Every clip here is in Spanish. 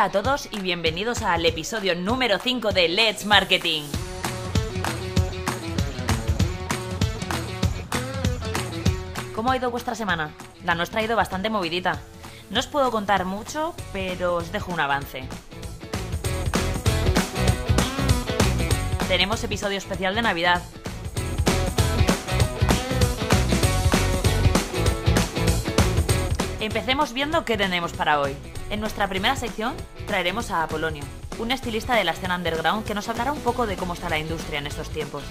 A todos y bienvenidos al episodio número 5 de Let's Marketing. ¿Cómo ha ido vuestra semana? La nuestra ha ido bastante movidita. No os puedo contar mucho, pero os dejo un avance. Tenemos episodio especial de Navidad. Empecemos viendo qué tenemos para hoy. En nuestra primera sección traeremos a Apolonio, un estilista de la escena underground que nos hablará un poco de cómo está la industria en estos tiempos.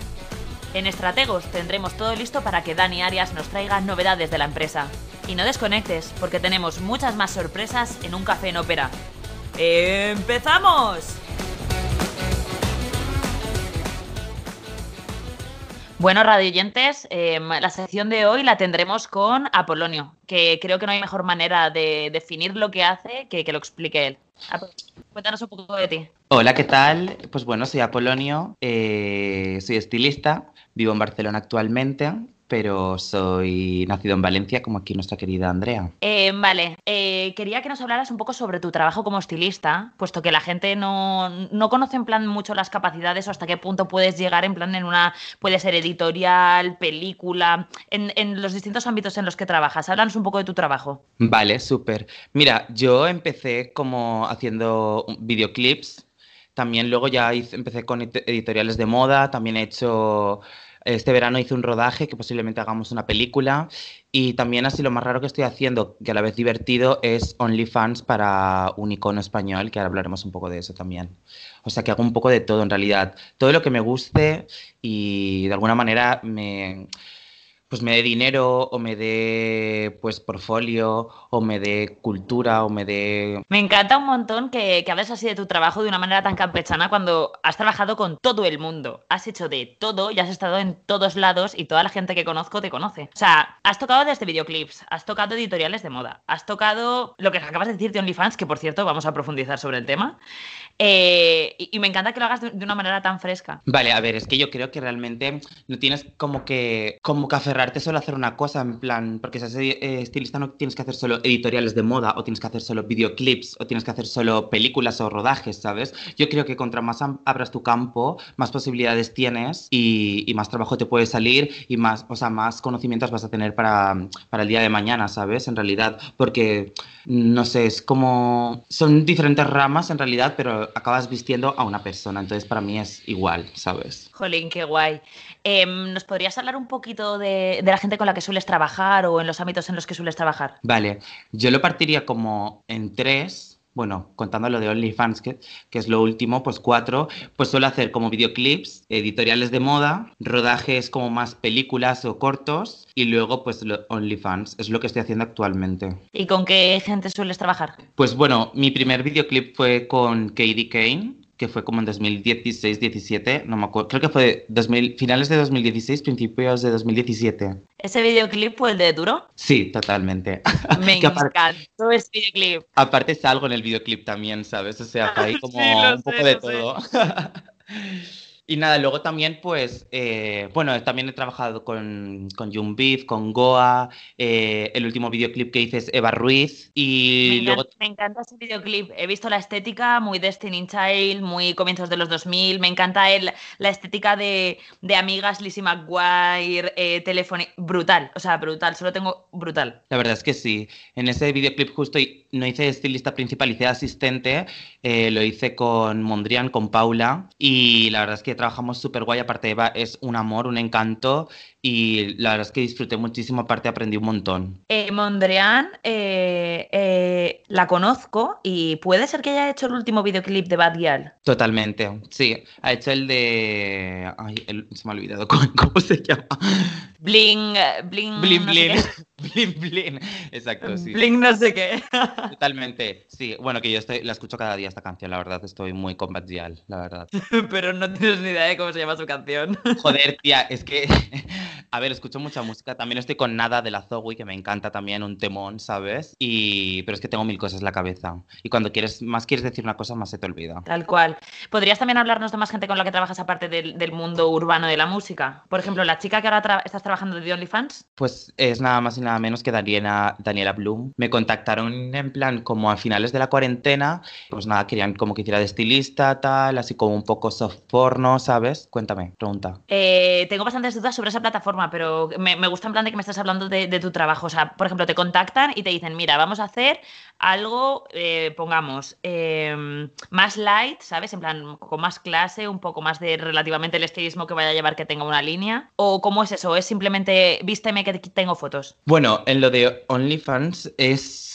En Estrategos tendremos todo listo para que Dani Arias nos traiga novedades de la empresa. Y no desconectes, porque tenemos muchas más sorpresas en un café en ópera. ¡Empezamos! Bueno, radioyentes, eh, la sección de hoy la tendremos con Apolonio, que creo que no hay mejor manera de definir lo que hace que que lo explique él. cuéntanos un poco de ti. Hola, ¿qué tal? Pues bueno, soy Apolonio, eh, soy estilista, vivo en Barcelona actualmente pero soy nacido en Valencia, como aquí nuestra querida Andrea. Eh, vale, eh, quería que nos hablaras un poco sobre tu trabajo como estilista, puesto que la gente no, no, conoce en plan mucho las capacidades o hasta qué punto puedes llegar en plan en una, puede ser editorial, película, en, en los distintos ámbitos en los que trabajas. Háblanos un poco de tu trabajo. Vale, súper. Mira, yo empecé como haciendo videoclips, también luego ya hice, empecé con editoriales de moda, también he hecho este verano hice un rodaje que posiblemente hagamos una película y también así lo más raro que estoy haciendo, que a la vez divertido, es OnlyFans para un icono español, que ahora hablaremos un poco de eso también. O sea que hago un poco de todo en realidad, todo lo que me guste y de alguna manera me pues me dé dinero o me dé pues portfolio o me dé cultura o me dé... Me encanta un montón que, que hables así de tu trabajo de una manera tan campechana cuando has trabajado con todo el mundo, has hecho de todo y has estado en todos lados y toda la gente que conozco te conoce. O sea, has tocado desde videoclips, has tocado editoriales de moda, has tocado lo que acabas de decir de OnlyFans, que por cierto vamos a profundizar sobre el tema, eh, y, me encanta que lo hagas de, una manera tan fresca. Vale, a ver, es que yo creo que realmente no tienes como que, como que aferrarte solo a hacer una cosa, en plan, porque si eres eh, estilista no tienes que hacer solo editoriales de moda, o tienes que hacer solo videoclips, o tienes que hacer solo películas o rodajes, ¿sabes? Yo creo que contra más abras tu campo, más posibilidades tienes y, y, más trabajo te puede salir y más, o sea, más conocimientos vas a tener para, para el día de mañana, ¿sabes? En realidad, porque, no sé, es como, son diferentes ramas en realidad, pero acabas vistiendo a una persona. Entonces, para mí es igual, ¿sabes? Jolín, qué guay. Eh, ¿Nos podrías hablar un poquito de, de, la gente con la que sueles trabajar o en los ámbitos en los que sueles trabajar? Vale, yo lo partiría como en tres. Bueno, contando lo de OnlyFans, que, que es lo último, pues cuatro, pues suelo hacer como videoclips, editoriales de moda, rodajes como más películas o cortos, y luego pues OnlyFans, es lo que estoy haciendo actualmente. ¿Y con qué gente sueles trabajar? Pues bueno, mi primer videoclip fue con Katie Kane, que fue como en 2016-17, no me acuerdo, creo que fue 2000, finales de 2016, principios de 2017. ¿Ese videoclip fue el de Duro? Sí, totalmente. Me encantó ese videoclip. Aparte salgo en el videoclip también, ¿sabes? O sea, hay como sí, un poco sé, de todo. Y nada, luego también, pues, eh, bueno, también he trabajado con, con Beef, con Goa, eh, el último videoclip que hice es Eva Ruiz y me luego... Encanta, me encanta ese videoclip, he visto la estética muy Destiny Child, muy comienzos de los 2000, me encanta el, la estética de, de amigas, Lizzie McGuire, eh, teléfono, brutal, o sea, brutal, solo tengo brutal. La verdad es que sí, en ese videoclip justo no hice estilista principal, hice asistente, eh, lo hice con Mondrian, con Paula y la verdad es que trabajamos súper guay, aparte Eva es un amor, un encanto y la verdad es que disfruté muchísimo, aparte aprendí un montón. Eh, Mondrian eh, eh, la conozco y puede ser que haya hecho el último videoclip de Bad Gyal. Totalmente, sí, ha hecho el de... Ay, el... se me ha olvidado cómo, cómo se llama. Bling, bling, bling, no bling. Bling. Exacto, sí. Bling no sé qué. Totalmente, sí. Bueno, que yo estoy, la escucho cada día esta canción, la verdad, estoy muy con Gyal, la verdad. Pero no tienes ni idea de cómo se llama su canción. Joder, tía, es que... A ver, escucho mucha música. También estoy con Nada de la Zoe, que me encanta también, un temón, ¿sabes? Y... Pero es que tengo mil cosas en la cabeza. Y cuando quieres, más quieres decir una cosa, más se te olvida. Tal cual. ¿Podrías también hablarnos de más gente con la que trabajas aparte del, del mundo urbano de la música? Por ejemplo, la chica que ahora tra estás trabajando de OnlyFans. Pues es nada más y nada menos que Daniela, Daniela Bloom. Me contactaron en plan como a finales de la cuarentena, pues nada, querían como que hiciera de estilista, tal, así como un poco soft porno, ¿sabes? Cuéntame, pregunta. Eh, tengo bastantes dudas sobre esa plataforma, pero me, gusta en plan de que me estás hablando de, tu trabajo. O sea, por ejemplo, te contactan y te dicen, mira, vamos a hacer algo, eh, pongamos, em, más light, ¿sabes? En plan, con más clase, un poco más de relativamente el estilismo que vaya a llevar que tenga una línea. ¿O cómo es eso? ¿Es simplemente vísteme que tengo fotos? Bueno, en lo de OnlyFans es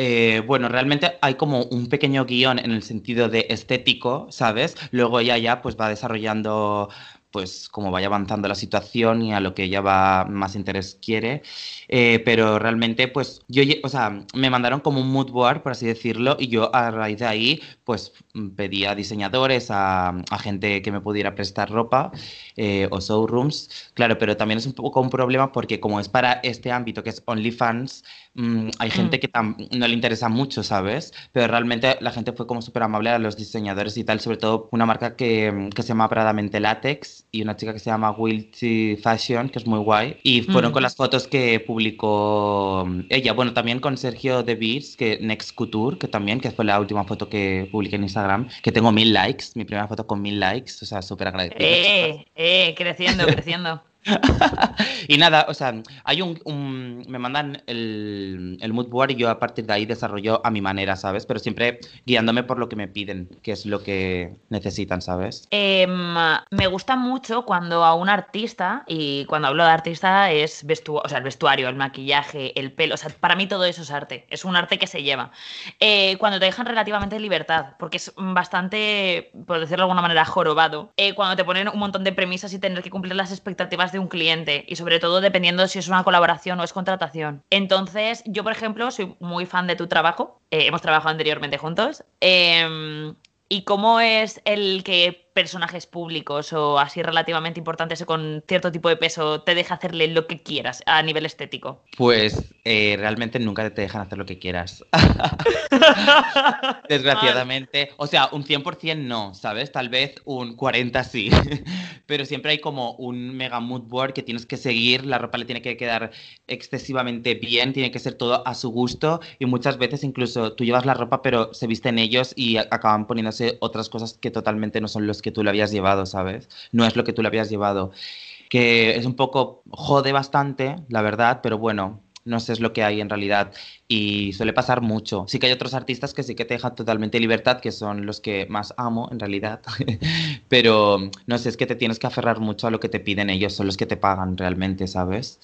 eh, bueno, realmente hay como un pequeño guion en el sentido de estético, ¿sabes? Luego ella ya pues va desarrollando pues como vaya avanzando la situación y a lo que ella va más interés quiere. Eh, pero realmente, pues yo, o sea, me mandaron como un mood board, por así decirlo, y yo a raíz de ahí, pues pedía a diseñadores, a, gente que me pudiera prestar ropa eh, o showrooms. Claro, pero también es un poco un problema porque como es para este ámbito que es OnlyFans, Mm, hay gente mm. que no le interesa mucho, ¿sabes? Pero realmente la gente fue como súper amable a los diseñadores y tal, sobre todo una marca que, que se llama Pradamente Latex y una chica que se llama Wilty Fashion, que es muy guay. Y fueron con las fotos que publicó ella. Bueno, también con Sergio De Beers, que Next Couture, que también, que fue la última foto que publiqué en Instagram, que tengo mil likes, mi primera foto con mil likes, o sea, súper agradecido. Eh, eh, creciendo, creciendo. y nada, o sea, hay un, me mandan el, el, mood board y yo a partir de ahí desarrollo a mi manera, ¿sabes? Pero siempre guiándome por lo que me piden, que es lo que necesitan, ¿sabes? Em, me gusta mucho cuando a un artista, y cuando hablo de artista es vestuario, o sea, el vestuario, el maquillaje, el pelo, o sea, para mí todo eso es arte, es un arte que se lleva. Eh, cuando te dejan relativamente libertad, porque es bastante, por decirlo de alguna manera, jorobado, eh, cuando te ponen un montón de premisas y tener que cumplir las expectativas de un cliente y sobre todo dependiendo si es una colaboración o es contratación. Entonces, yo, por ejemplo, soy muy fan de tu trabajo. Eh, hemos trabajado anteriormente juntos. Em, ¿Y cómo es el que personajes públicos o así relativamente importantes o con cierto tipo de peso te deja hacerle lo que quieras a nivel estético? Pues eh, realmente nunca te dejan hacer lo que quieras. Desgraciadamente. O sea, un 100% no, ¿sabes? Tal vez un 40 sí. Pero siempre hay como un mega mood board que tienes que seguir, la ropa le tiene que quedar excesivamente bien, tiene que ser todo a su gusto y muchas veces incluso tú llevas la ropa pero se visten ellos y acaban poniéndose otras cosas que totalmente no son los que tú lo habías llevado, ¿sabes? No es lo que tú lo habías llevado. Que es un poco, jode bastante, la verdad, pero bueno, no sé es lo que hay en realidad y suele pasar mucho. Sí que hay otros artistas que sí que te dejan totalmente libertad, que son los que más amo en realidad, pero no sé, es que te tienes que aferrar mucho a lo que te piden ellos, son los que te pagan realmente, ¿sabes?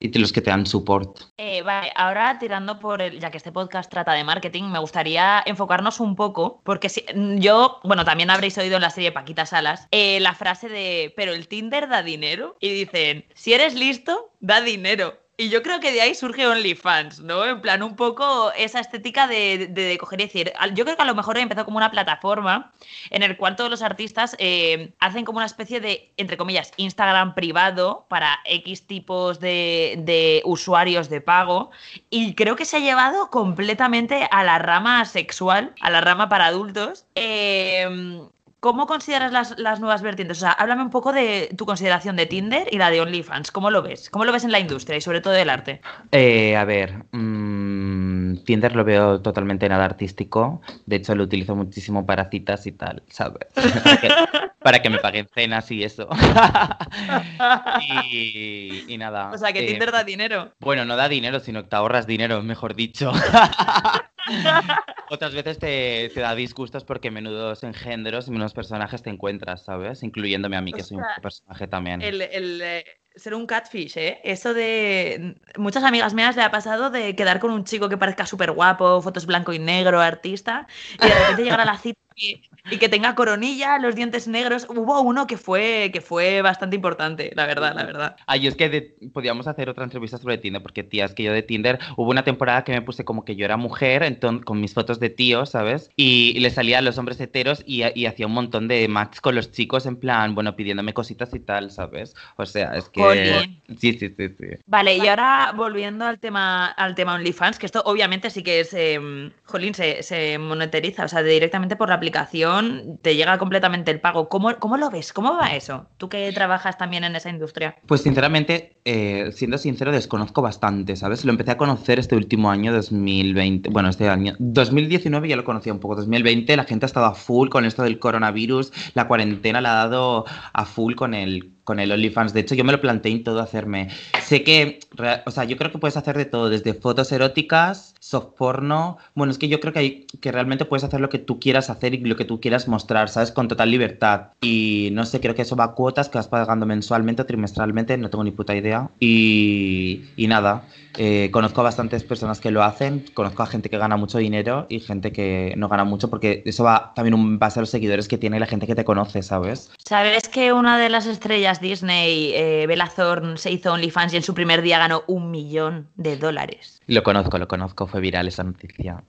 Y los que te dan support. Eh, vale, ahora tirando por el, ya que este podcast trata de marketing, me gustaría enfocarnos un poco, porque si, yo, bueno, también habréis oído en la serie Paquita Salas, eh, la frase de, pero el Tinder da dinero, y dicen, si eres listo, da dinero. Y yo creo que de ahí surge OnlyFans, ¿no? En plan, un poco esa estética de, de, coger y decir. Yo creo que a lo mejor empezó como una plataforma en el cual todos los artistas eh, hacen como una especie de, entre comillas, Instagram privado para X tipos de, de, usuarios de pago. Y creo que se ha llevado completamente a la rama sexual, a la rama para adultos. Eh, ¿Cómo consideras las, nuevas vertientes? O sea, háblame un poco de tu consideración de Tinder y la de OnlyFans. ¿Cómo lo ves? ¿Cómo lo ves en la industria y sobre todo del arte? Eh, a ver, mm, Tinder lo veo totalmente nada artístico. De hecho, lo utilizo muchísimo para citas y tal, ¿sabes? para, que, me paguen cenas y eso. y, nada. O sea, que Tinder eh, da dinero. Bueno, no da dinero, sino que te ahorras dinero, mejor dicho. Otras veces te, da disgustos porque menudos engendros y menudos personajes te encuentras, ¿sabes? Incluyéndome a mí, que soy un personaje también. El, eh, ser un catfish, ¿eh? Eso de... Muchas amigas mías le ha pasado de quedar con un chico que parezca súper guapo, fotos blanco y negro, artista, y de repente llegar a la cita y, que tenga coronilla, los dientes negros. Hubo uno que fue, que fue bastante importante, la verdad, la verdad. Ay, es que podíamos hacer otra entrevista sobre Tinder, porque tía, es que yo de Tinder hubo una temporada que me puse como que yo era mujer, entonces, con mis fotos de tío, ¿sabes? Y, le salía a los hombres heteros y, hacía un montón de match con los chicos, en plan, bueno, pidiéndome cositas y tal, ¿sabes? O sea, es que. Sí, sí, sí, sí. Vale, y ahora volviendo al tema, al tema OnlyFans, que esto obviamente sí que es. Eh, jolín, se, se monetiza, o sea, directamente por la aplicación aplicación te llega completamente el pago. ¿Cómo, cómo lo ves? ¿Cómo va eso? Tú que trabajas también en esa industria. Pues sinceramente, eh, siendo sincero, desconozco bastante, ¿sabes? Lo empecé a conocer este último año, 2020. Bueno, este año. 2019 ya lo conocía un poco. 2020 la gente ha estado a full con esto del coronavirus. La cuarentena la ha dado a full con el con el OnlyFans. De hecho, yo me lo planteé en todo hacerme. Sé que, o sea, yo creo que puedes hacer de todo, desde fotos eróticas, soft porno. Bueno, es que yo creo que, hay, que realmente puedes hacer lo que tú quieras hacer y lo que tú quieras mostrar, ¿sabes? Con total libertad. Y no sé, creo que eso va a cuotas que vas pagando mensualmente o trimestralmente, no tengo ni puta idea. Y, y nada, eh, conozco a bastantes personas que lo hacen, conozco a gente que gana mucho dinero y gente que no gana mucho porque eso va también un base a los seguidores que tiene la gente que te conoce, ¿sabes? ¿Sabes que una de las estrellas Disney, eh, Bella Thorne, se hizo OnlyFans y en su primer día ganó un millón de dólares? Lo conozco, lo conozco, fue viral esa noticia.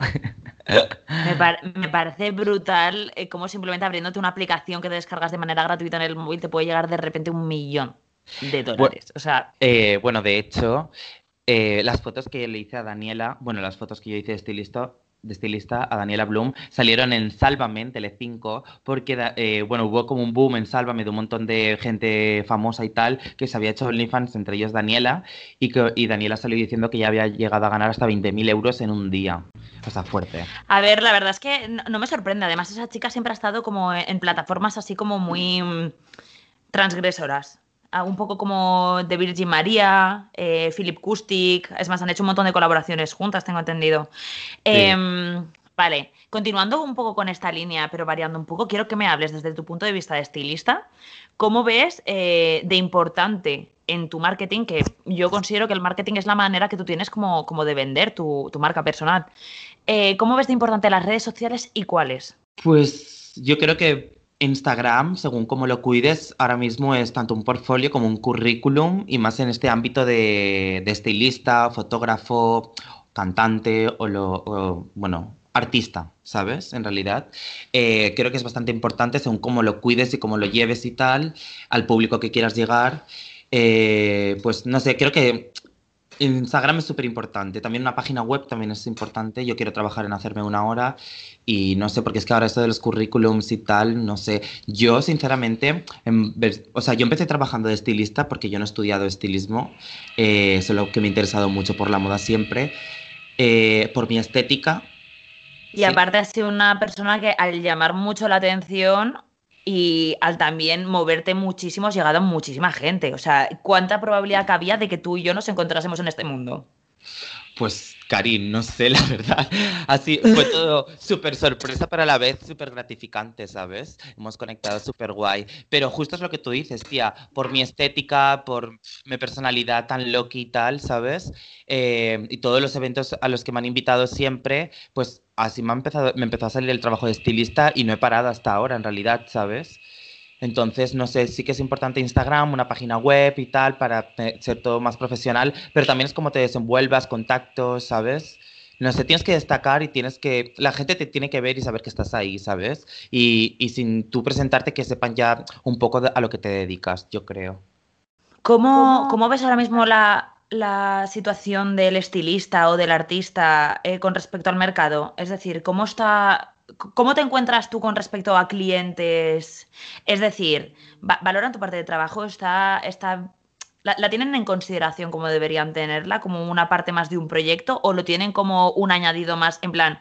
me, parece brutal eh, cómo simplemente abriéndote una aplicación que te descargas de manera gratuita en el móvil te puede llegar de repente un millón de dólares. o sea, eh, bueno, de hecho, eh, las fotos que le hice a Daniela, bueno, las fotos que yo hice de estilista, de estilista a Daniela Bloom salieron en Sálvame, en Tele5, porque, eh, bueno, hubo como un boom en Sálvame de un montón de gente famosa y tal que se había hecho OnlyFans, entre ellos Daniela, y, que, y Daniela salió diciendo que ya había llegado a ganar hasta 20.000 euros en un día. O sea, fuerte. A ver, la verdad es que no, me sorprende. Además, esa chica siempre ha estado como en plataformas así como muy mm, transgresoras un poco como de Virgin María, eh, Philip Kustik, es más, han hecho un montón de colaboraciones juntas, tengo entendido. Em, vale, continuando un poco con esta línea, pero variando un poco, quiero que me hables desde tu punto de vista de estilista, ¿cómo ves eh, de importante en tu marketing, que yo considero que el marketing es la manera que tú tienes como, como de vender tu, marca personal? Eh, ¿Cómo ves de importante las redes sociales y cuáles? Pues yo creo que Instagram, según cómo lo cuides, ahora mismo es tanto un portfolio como un currículum y más en este ámbito de, estilista, fotógrafo, cantante o, lo, bueno, artista, ¿sabes? En realidad, eh, creo que es bastante importante según cómo lo cuides y cómo lo lleves y tal, al público que quieras llegar. Eh, pues no sé, creo que Instagram es súper importante. También una página web también es importante. Yo quiero trabajar en hacerme una hora y no sé, porque es que ahora esto de los currículums y tal, no sé. Yo, sinceramente, o sea, yo empecé trabajando de estilista porque yo no he estudiado estilismo, eh, solo que me he interesado mucho por la moda siempre, eh, por mi estética. Y aparte has sido una persona que al llamar mucho la atención y al también moverte muchísimo has llegado muchísima gente. O sea, ¿cuánta probabilidad cabía de que tú y yo nos encontrásemos en este mundo? Pues Karim, no sé, la verdad. Así fue todo súper sorpresa, pero a la vez súper gratificante, ¿sabes? Hemos conectado súper guay. Pero justo es lo que tú dices, tía, por mi estética, por mi personalidad tan loca y tal, ¿sabes? Eh, y todos los eventos a los que me han invitado siempre, pues así me, ha empezado, me empezó a salir el trabajo de estilista y no he parado hasta ahora, en realidad, ¿sabes? Entonces, no sé, sí que es importante Instagram, una página web y tal, para ser todo más profesional, pero también es como te desenvuelvas, contactos, ¿sabes? No sé, tienes que destacar y tienes que. La gente te tiene que ver y saber que estás ahí, ¿sabes? Y, y sin tú presentarte, que sepan ya un poco a lo que te dedicas, yo creo. ¿Cómo, cómo ves ahora mismo la, la, situación del estilista o del artista eh, con respecto al mercado? Es decir, ¿cómo está ¿Cómo te encuentras tú con respecto a clientes? Es decir, ¿valoran tu parte de trabajo? ¿Está, está, la, tienen en consideración como deberían tenerla, como una parte más de un proyecto, o lo tienen como un añadido más en plan,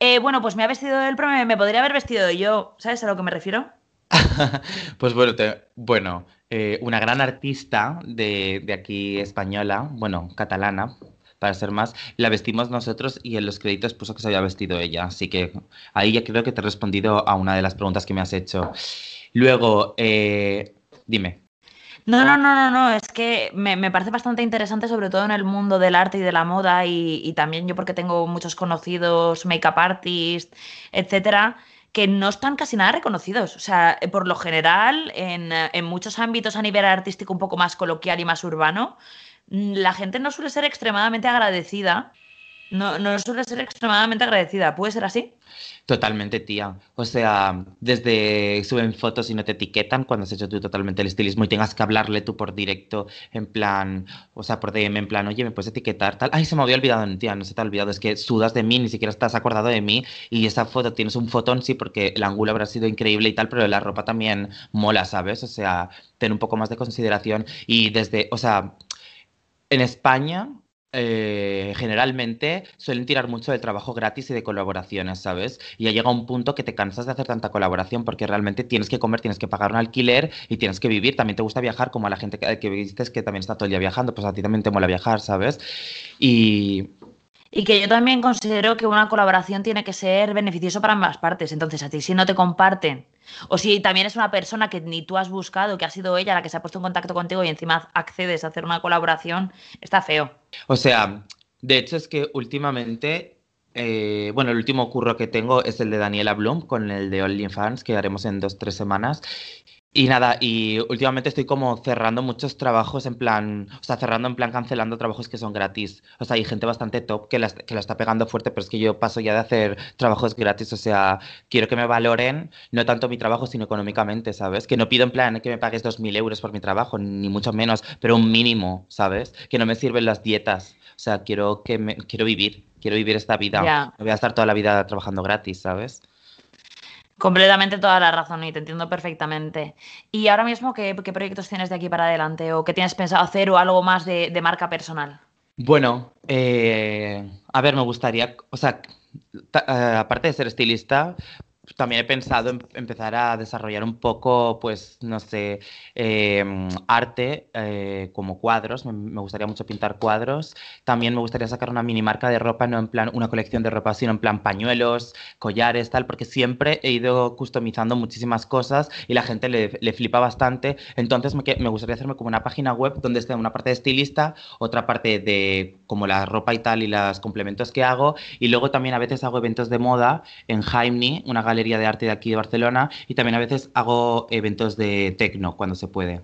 eh, bueno, pues me ha vestido el pro, me, podría haber vestido yo, ¿sabes a lo que me refiero? pues bueno, bueno eh, una gran artista de, de aquí española, bueno, catalana, para ser más, la vestimos nosotros y en los créditos puso que se había vestido ella. Así que ahí ya creo que te he respondido a una de las preguntas que me has hecho. Luego, eh, dime. No, no, no, no, no, es que me, parece bastante interesante, sobre todo en el mundo del arte y de la moda, y, también yo porque tengo muchos conocidos, make-up artists, etcétera, que no están casi nada reconocidos. O sea, por lo general, en, en muchos ámbitos a nivel artístico un poco más coloquial y más urbano, la gente no suele ser extremadamente agradecida no, no suele ser extremadamente agradecida. ¿Puede ser así? Totalmente, tía. O sea, desde suben fotos y no te etiquetan cuando has hecho tú totalmente el estilismo y tengas que hablarle tú por directo, en plan, o sea, por DM, en plan, oye, ¿me puedes etiquetar? Tal. Ay, se me había olvidado, tía, no se te ha olvidado. Es que sudas de mí, ni siquiera estás acordado de mí. Y esa foto tienes un fotón, sí, porque el ángulo habrá sido increíble y tal, pero la ropa también mola, ¿sabes? O sea, ten un poco más de consideración. Y desde, o sea, en España eh, generalmente suelen tirar mucho de trabajo gratis y de colaboraciones, ¿sabes? Y ya llega un punto que te cansas de hacer tanta colaboración porque realmente tienes que comer, tienes que pagar un alquiler y tienes que vivir. También te gusta viajar, como a la gente que, que viste que también está todo el día viajando, pues a ti también te mola viajar, ¿sabes? Y y que yo también considero que una colaboración tiene que ser beneficioso para ambas partes. Entonces, a ti si no te comparten, o si también es una persona que ni tú has buscado, que ha sido ella la que se ha puesto en contacto contigo y encima accedes a hacer una colaboración, está feo. O sea, de hecho es que últimamente, eh, bueno, el último curro que tengo es el de Daniela Bloom con el de OnlyFans, que haremos en dos, tres semanas. Y nada, y últimamente estoy como cerrando muchos trabajos en plan, o sea, cerrando en plan cancelando trabajos que son gratis. O sea, hay gente bastante top que la, que la está pegando fuerte, pero es que yo paso ya de hacer trabajos gratis, o sea, quiero que me valoren, no tanto mi trabajo, sino económicamente, ¿sabes? Que no pido en plan que me pagues 2.000 euros por mi trabajo, ni mucho menos, pero un mínimo, ¿sabes? Que no me sirven las dietas. O sea, quiero, que me, quiero vivir, quiero vivir esta vida. No voy a estar toda la vida trabajando gratis, ¿sabes? Completamente toda la razón y te entiendo perfectamente. ¿Y ahora mismo qué, proyectos tienes de aquí para adelante o qué tienes pensado hacer o algo más de, marca personal? Bueno, eh, a ver, me gustaría, o sea, eh, aparte de ser estilista, también he pensado en empezar a desarrollar un poco, pues, no sé, em, arte eh, como cuadros. Me, gustaría mucho pintar cuadros. También me gustaría sacar una mini marca de ropa, no en plan una colección de ropa, sino en plan pañuelos, collares, tal, porque siempre he ido customizando muchísimas cosas y la gente le, le flipa bastante. Entonces me, me, gustaría hacerme como una página web donde esté una parte de estilista, otra parte de como la ropa y tal y los complementos que hago. Y luego también a veces hago eventos de moda en Jaime, una galería Galería de Arte de aquí de Barcelona y también a veces hago eventos de tecno cuando se puede.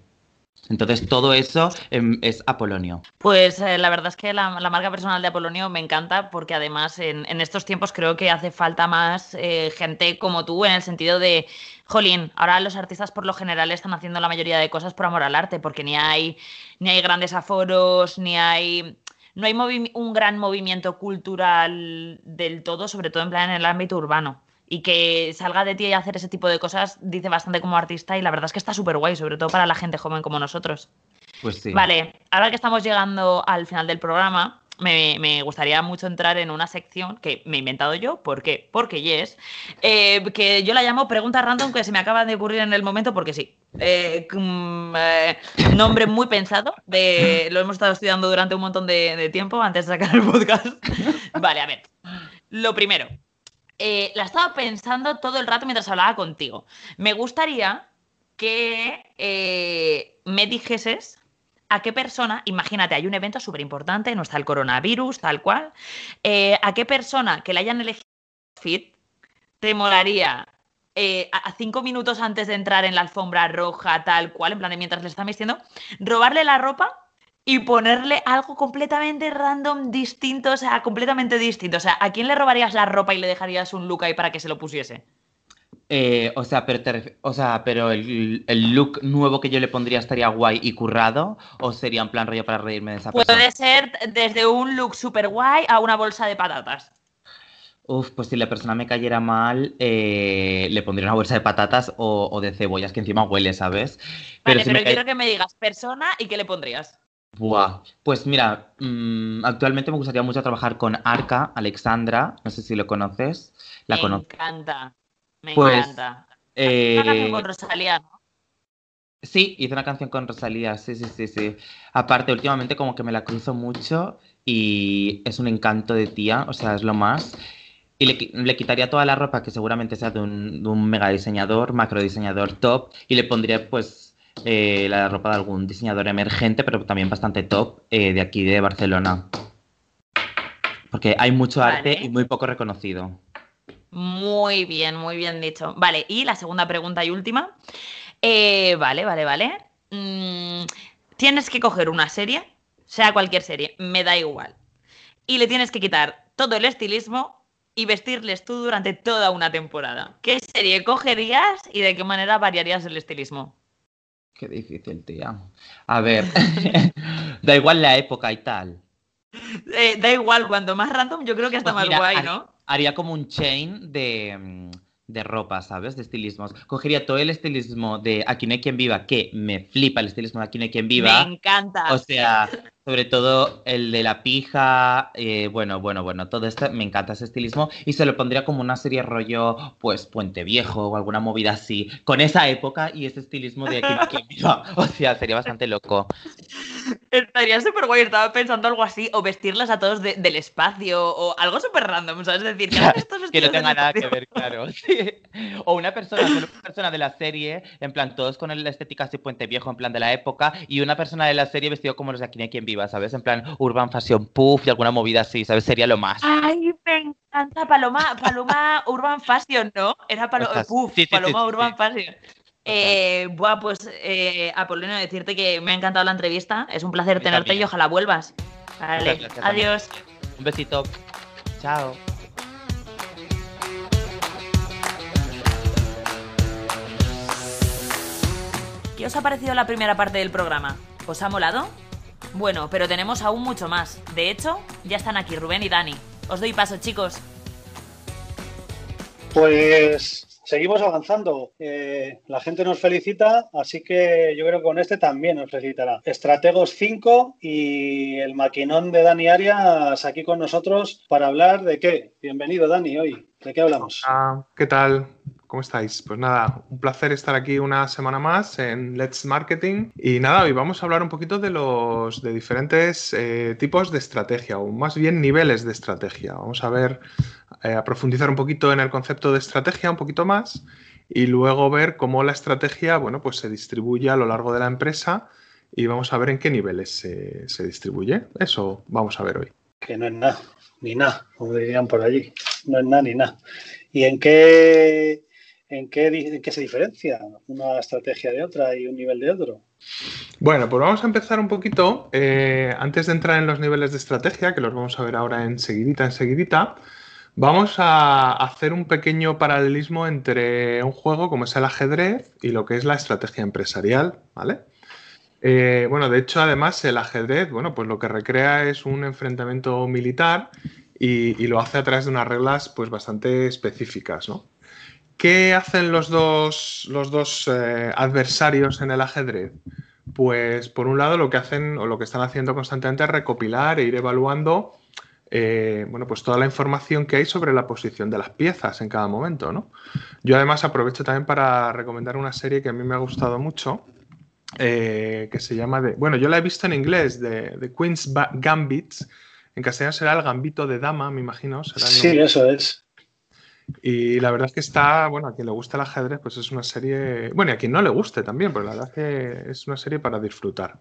Entonces, todo eso em, es Apolonio. Pues eh, la verdad es que la, marca personal de Apolonio me encanta porque además en, estos tiempos creo que hace falta más eh, gente como tú en el sentido de, jolín, ahora los artistas por lo general están haciendo la mayoría de cosas por amor al arte porque ni hay, ni hay grandes aforos, ni hay... No hay un gran movimiento cultural del todo, sobre todo en plan en el ámbito urbano y que salga de ti y hacer ese tipo de cosas dice bastante como artista y la verdad es que está súper guay, sobre todo para la gente joven como nosotros. Pues sí. Vale, ahora que estamos llegando al final del programa, me, gustaría mucho entrar en una sección que me he inventado yo. ¿Por qué? Porque yes. Eh, que yo la llamo pregunta random que se me acaba de ocurrir en el momento porque sí. Eh, eh, nombre muy pensado. De, lo hemos estado estudiando durante un montón de tiempo antes de sacar el podcast. Vale, a ver. Lo primero, eh, la estaba pensando todo el rato mientras hablaba contigo. Me gustaría que eh, me dijeses a qué persona, imagínate, hay un evento súper importante, no está el coronavirus, tal cual, eh, a qué persona que le hayan elegido fit te molaría a cinco minutos antes de entrar en la alfombra roja, tal cual, en plan de mientras le están vistiendo, robarle la ropa y ponerle algo completamente random, distinto, o sea, completamente distinto. O sea, ¿a quién le robarías la ropa y le dejarías un look ahí para que se lo pusiese? Eh, o sea, pero, o sea, pero el, look nuevo que yo le pondría estaría guay y currado, o sería en plan rollo para reírme de esa persona. Puede ser desde un look súper guay a una bolsa de patatas. Uf, pues si la persona me cayera mal, eh, le pondría una bolsa de patatas o, de cebollas, que encima huele, ¿sabes? Pero vale, pero quiero que me digas persona y qué le pondrías. Buah. Pues mira, mm, actualmente me gustaría mucho trabajar con Arca, Alexandra, no sé si lo conoces. La me encanta, me pues, encanta. Eh... Una canción con Rosalía, ¿no? Sí, hice una canción con Rosalía, sí, sí, sí, sí. Aparte, últimamente como que me la cruzo mucho y es un encanto de tía, o sea, es lo más. Y le, quitaría toda la ropa que seguramente sea de un, de un mega diseñador, macro diseñador top, y le pondría pues eh, la ropa de algún diseñador emergente, pero también bastante top eh, de aquí de Barcelona. Porque hay mucho arte y muy poco reconocido. Muy bien, muy bien dicho. Vale, y la segunda pregunta y última. Eh, vale, vale, vale. Mm, tienes que coger una serie, sea cualquier serie, me da igual. Y le tienes que quitar todo el estilismo y vestirles tú durante toda una temporada. ¿Qué serie cogerías y de qué manera variarías el estilismo? Qué difícil, tía. A ver, da igual la época y tal. Eh, da igual, cuanto más random, yo creo que está Pues más mira, guay, har- ¿no? Haría como un chain de, mm, de ropa, ¿sabes? De estilismos. Cogería todo el estilismo de Aquí no hay quien viva, que me flipa el estilismo de Aquí no hay quien viva. Me encanta. O sea, sobre todo el de la pija, eh, bueno, bueno, bueno, todo esto, me encanta ese estilismo y se lo pondría como una serie rollo, pues, Puente Viejo o alguna movida así, con esa época y ese estilismo de Aquí quien viva. O sea, sería bastante loco. Estaría súper guay, estaba pensando algo así, o vestirlas a todos de- del espacio, o algo súper random, ¿sabes? Es decir, estos Que no tenga nada que ver, claro. sí. O una persona, solo una persona de la serie, en plan, todos con la estética así Puente Viejo, en plan de la época, y una persona de la serie vestido como los de Aquí no hay quien ¿sabes? En plan, Urban Fashion Puff y alguna movida así, ¿sabes? Sería lo más. Ay, me encanta Paloma, Paloma Urban Fashion, ¿no? Era Palo- Ostras, Uf, sí, sí, sí, Paloma sí, Urban. Fashion. Eh, buah, pues eh, Apolonio, decirte que me ha encantado la entrevista. Es un placer tenerte también. y ojalá vuelvas. Vale, gracias, adiós. Un besito. Chao. ¿Qué os ha parecido la primera parte del programa? ¿Os ha molado? Bueno, pero tenemos aún mucho más. De hecho, ya están aquí Rubén y Dani. Os doy paso, chicos. Pues seguimos avanzando. Eh, la gente nos felicita, así que yo creo que con este también nos felicitará. Estrategos 5 y el maquinón de Dani Arias aquí con nosotros para hablar de qué. Bienvenido, Dani, hoy. ¿De qué hablamos? Ah, ¿qué tal? ¿Cómo estáis? Pues nada, un placer estar aquí una semana más en Let's Marketing. Y nada, hoy vamos a hablar un poquito de los de diferentes eh, tipos de estrategia, o más bien niveles de estrategia. Vamos a ver, eh, a profundizar un poquito en el concepto de estrategia, un poquito más, y luego ver cómo la estrategia, bueno, pues se distribuye a lo largo de la empresa y vamos a ver en qué niveles se, se distribuye. Eso vamos a ver hoy. Que no es nada, ni nada, como dirían por allí. No es nada ni nada. ¿Y en qué, en qué, se diferencia una estrategia de otra y un nivel de otro? Bueno, pues vamos a empezar un poquito, eh, antes de entrar en los niveles de estrategia, que los vamos a ver ahora enseguidita, enseguidita, vamos a hacer un pequeño paralelismo entre un juego como es el ajedrez y lo que es la estrategia empresarial, ¿vale? Eh, bueno, de hecho, además, el ajedrez, bueno, pues lo que recrea es un enfrentamiento militar y, y lo hace a través de unas reglas, pues bastante específicas, ¿no? ¿Qué hacen los dos, los dos eh, adversarios en el ajedrez? Pues por un lado lo que hacen o lo que están haciendo constantemente es recopilar e ir evaluando eh, bueno, pues toda la información que hay sobre la posición de las piezas en cada momento, ¿no? Yo además aprovecho también para recomendar una serie que a mí me ha gustado mucho, eh, que se llama, de, bueno, yo la he visto en inglés, de, de Queen's Gambits, en castellano será el Gambito de Dama, me imagino. Será Sí, nombre. eso es. Y la verdad es que está, bueno, a quien le gusta el ajedrez, pues es una serie, bueno, y a quien no le guste también, pero la verdad que es una serie para disfrutar.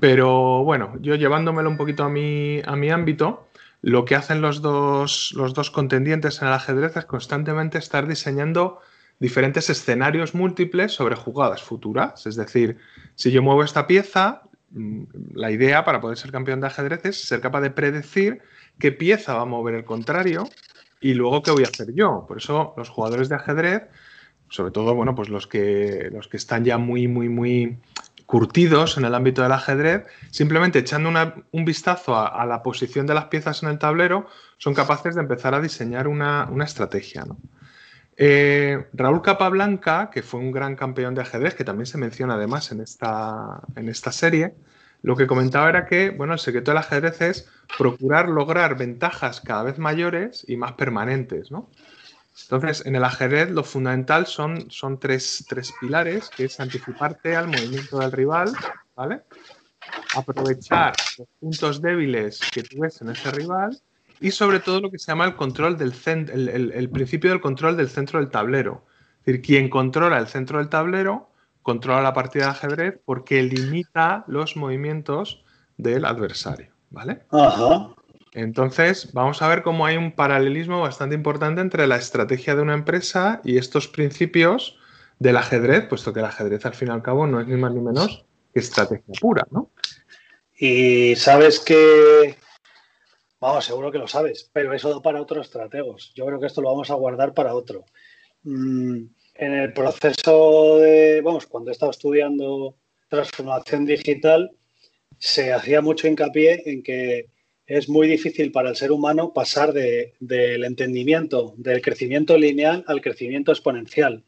Pero bueno, yo llevándomelo un poquito a mi, a mi ámbito, lo que hacen los dos, los dos contendientes en el ajedrez es constantemente estar diseñando diferentes escenarios múltiples sobre jugadas futuras. Es decir, si yo muevo esta pieza, mm, la idea para poder ser campeón de ajedrez es ser capaz de predecir qué pieza va a mover el contrario y luego qué voy a hacer yo. Por eso los jugadores de ajedrez, sobre todo, bueno, pues los que, los que están ya muy, muy, muy curtidos en el ámbito del ajedrez, simplemente echando un vistazo a, a la posición de las piezas en el tablero, son capaces de empezar a diseñar una, una estrategia, ¿no? Eh, Raúl Capablanca, que fue un gran campeón de ajedrez, que también se menciona además en esta, en esta serie, lo que comentaba era que, bueno, el secreto del ajedrez es procurar lograr ventajas cada vez mayores y más permanentes, ¿no? Entonces, en el ajedrez lo fundamental son, son tres, tres pilares, que es anticiparte al movimiento del rival, ¿vale? Aprovechar los puntos débiles que tú ves en ese rival y sobre todo lo que se llama el control del el, el- el principio del control del centro del tablero. Es decir, quien controla el centro del tablero controla la partida de ajedrez porque limita los movimientos del adversario, ¿vale? Ajá. Entonces, vamos a ver cómo hay un paralelismo bastante importante entre la estrategia de una empresa y estos principios del ajedrez, puesto que el ajedrez al fin y al cabo no es ni más ni menos que estrategia pura, ¿no? Y sabes que, Vamos, seguro que lo sabes, pero eso da para otros estrategos. Yo creo que esto lo vamos a guardar para otro. Mm, en el proceso de, vamos, cuando he estado estudiando transformación digital, se hacía mucho hincapié en que es muy difícil para el ser humano pasar del entendimiento del crecimiento lineal al crecimiento exponencial.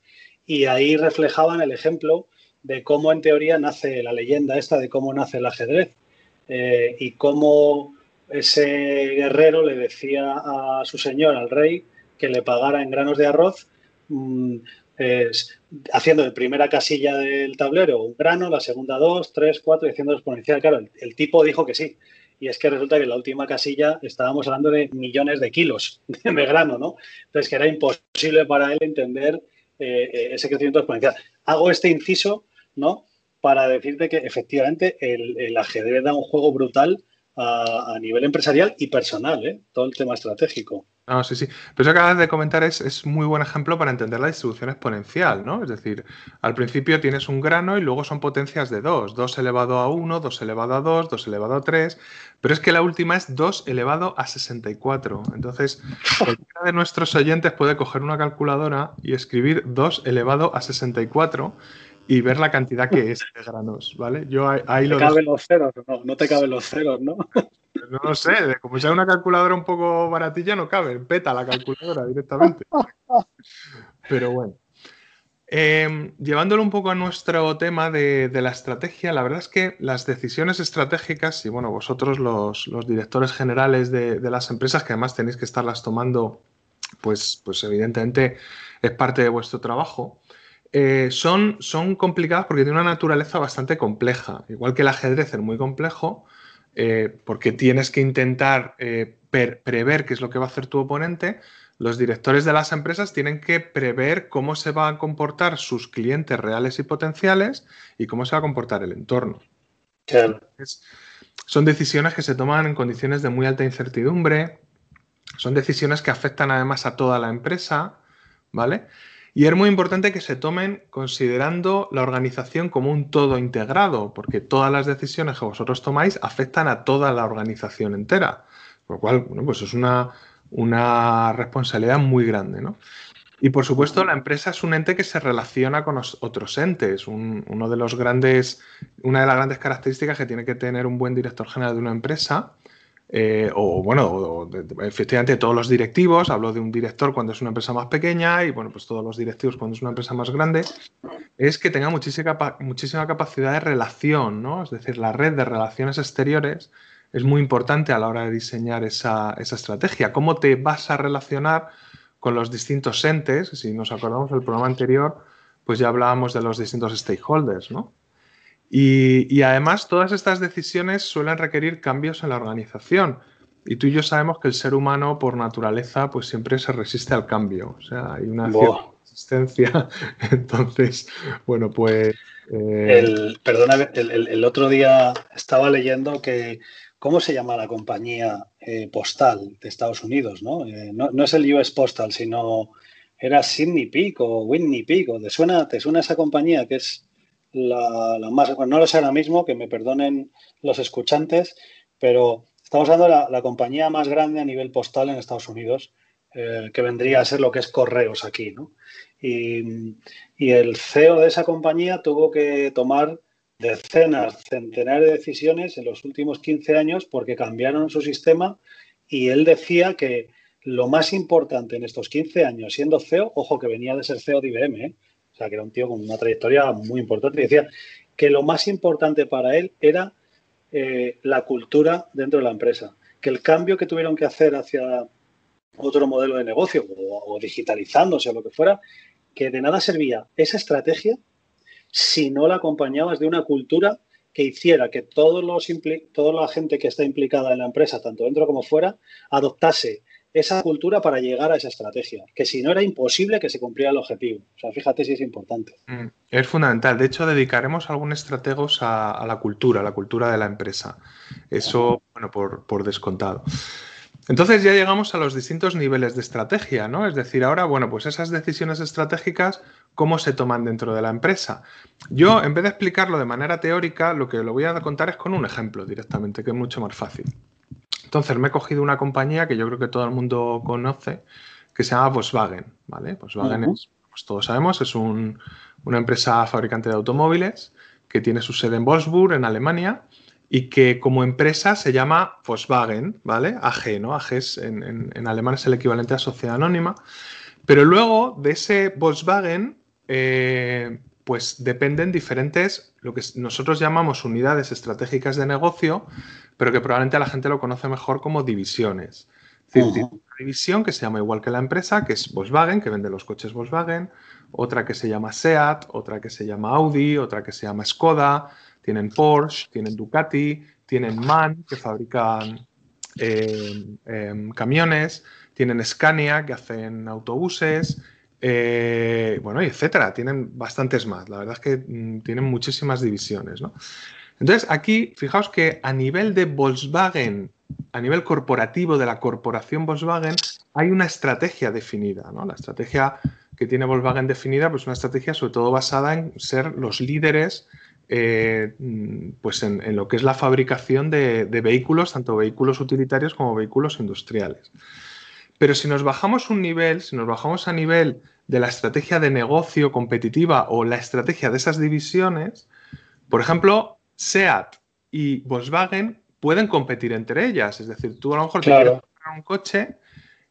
Y ahí reflejaban el ejemplo de cómo en teoría nace la leyenda esta de cómo nace el ajedrez eh, y cómo ese guerrero le decía a su señor, al rey, que le pagara en granos de arroz, haciendo de primera casilla del tablero un grano, la segunda dos, tres, cuatro, y haciendo exponencial. Claro, el, tipo dijo que sí. Y es que resulta que en la última casilla estábamos hablando de millones de kilos de grano, ¿no? Entonces, que era imposible para él entender eh, eh, ese crecimiento exponencial. Hago este inciso, ¿no? Para decirte que efectivamente el, ajedrez da un juego brutal a, nivel empresarial y personal, ¿eh? Todo el tema estratégico. No, sí, sí. Pero eso que acabas de comentar es, es, muy buen ejemplo para entender la distribución exponencial, ¿no? Es decir, al principio tienes un grano y luego son potencias de 2. 2 elevado a 1, 2 elevado a 2, 2 elevado a 3. Pero es que la última es 2 elevado a 64. Entonces, cualquiera de nuestros oyentes puede coger una calculadora y escribir 2 elevado a 64 y ver la cantidad que es de granos, ¿vale? Yo ahí, lo... Te caben los ceros, no, no te caben los ceros, ¿no? No lo sé, como sea una calculadora un poco baratilla, no cabe, peta la calculadora directamente. Pero bueno. Em, llevándolo un poco a nuestro tema de, la estrategia, la verdad es que las decisiones estratégicas, y bueno, vosotros los, directores generales de, las empresas, que además tenéis que estarlas tomando, pues, pues evidentemente es parte de vuestro trabajo, eh, son, son complicadas porque tienen una naturaleza bastante compleja. Igual que el ajedrez es muy complejo, eh, porque tienes que intentar eh, prever qué es lo que va a hacer tu oponente, los directores de las empresas tienen que prever cómo se van a comportar sus clientes reales y potenciales y cómo se va a comportar el entorno. son decisiones que se toman en condiciones de muy alta incertidumbre, son decisiones que afectan además a toda la empresa, ¿vale? Y es muy importante que se tomen considerando la organización como un todo integrado, porque todas las decisiones que vosotros tomáis afectan a toda la organización entera. Por lo cual, pues es una, una responsabilidad muy grande, ¿no? Y por supuesto, la empresa es un ente que se relaciona con otros entes. uno de los grandes, una de las grandes características que tiene que tener un buen director general de una empresa eh, o bueno, efectivamente todos los directivos, hablo de un director cuando es una empresa más pequeña y bueno, pues todos los directivos cuando es una empresa más grande, es que tenga muchísima, muchísima capacidad de relación, ¿no? Es decir, la red de relaciones exteriores es muy importante a la hora de diseñar esa, esa estrategia. ¿Cómo te vas a relacionar con los distintos entes? Si nos acordamos del programa anterior, pues ya hablábamos de los distintos stakeholders, ¿no? Y, además todas estas decisiones suelen requerir cambios en la organización. Y tú y yo sabemos que el ser humano por naturaleza pues siempre se resiste al cambio. O sea, hay una resistencia. Entonces, bueno, pues... Eh, el, perdona, el, otro día estaba leyendo que... ¿Cómo se llama la compañía eh, postal de Estados Unidos? ¿no? Eh, ¿no? ¿no? es el US Postal, sino era Sydney Peak o Whitney Peak. ¿Te suena, ¿Te suena esa compañía que es la, más, no lo sé ahora mismo, que me perdonen los escuchantes, pero estamos hablando de la, compañía más grande a nivel postal en Estados Unidos, eh, que vendría a ser lo que es correos aquí, ¿no? Y, el CEO de esa compañía tuvo que tomar decenas, centenares de decisiones en los últimos 15 años porque cambiaron su sistema y él decía que lo más importante en estos 15 años siendo CEO, ojo que venía de ser CEO de IBM, ¿eh? O sea, que era un tío con una trayectoria muy importante. Y decía que lo más importante para él era eh, la cultura dentro de la empresa. Que el cambio que tuvieron que hacer hacia otro modelo de negocio o, digitalizándose o lo que fuera, que de nada servía esa estrategia si no la acompañabas de una cultura que hiciera que toda la gente que está implicada en la empresa, tanto dentro como fuera, adoptase esa cultura para llegar a esa estrategia, que si no era imposible que se cumpliera el objetivo. O sea, fíjate si es importante. Mm, es fundamental. De hecho, dedicaremos algunos estrategos a, la cultura, a la cultura de la empresa. Eso, bueno, por, descontado. Entonces ya llegamos a los distintos niveles de estrategia, ¿no? Es decir, ahora, bueno, pues esas decisiones estratégicas, ¿cómo se toman dentro de la empresa? Yo, en vez de explicarlo de manera teórica, lo que lo voy a contar es con un ejemplo directamente, que es mucho más fácil. Entonces me he cogido una compañía que yo creo que todo el mundo conoce, que se llama Volkswagen, ¿vale? Volkswagen es, pues todos sabemos, es una empresa fabricante de automóviles que tiene su sede en Wolfsburg, en Alemania, y que como empresa se llama Volkswagen, ¿vale? AG, ¿no? AG es, en, alemán es el equivalente a sociedad anónima. Pero luego de ese Volkswagen, eh, pues dependen diferentes, lo que nosotros llamamos unidades estratégicas de negocio, pero que probablemente la gente lo conoce mejor como divisiones. Es decir, una división que se llama igual que la empresa, que es Volkswagen, que vende los coches Volkswagen, otra que se llama SEAT, otra que se llama Audi, otra que se llama Skoda, tienen Porsche, tienen Ducati, tienen MAN, que fabrican em, em, camiones, tienen Scania, que hacen autobuses, eh, bueno, etcétera. Tienen bastantes más. La verdad es que mm, tienen muchísimas divisiones, ¿no? Entonces, aquí, fijaos que a nivel de Volkswagen, a nivel corporativo de la corporación Volkswagen, hay una estrategia definida, ¿no? La estrategia que tiene Volkswagen definida, pues una estrategia sobre todo basada en ser los líderes eh, pues en, lo que es la fabricación de, vehículos, tanto vehículos utilitarios como vehículos industriales. Pero si nos bajamos un nivel, si nos bajamos a nivel de la estrategia de negocio competitiva o la estrategia de esas divisiones, por ejemplo, SEAT y Volkswagen pueden competir entre ellas. Es decir, tú a lo mejor te quieres comprar un coche,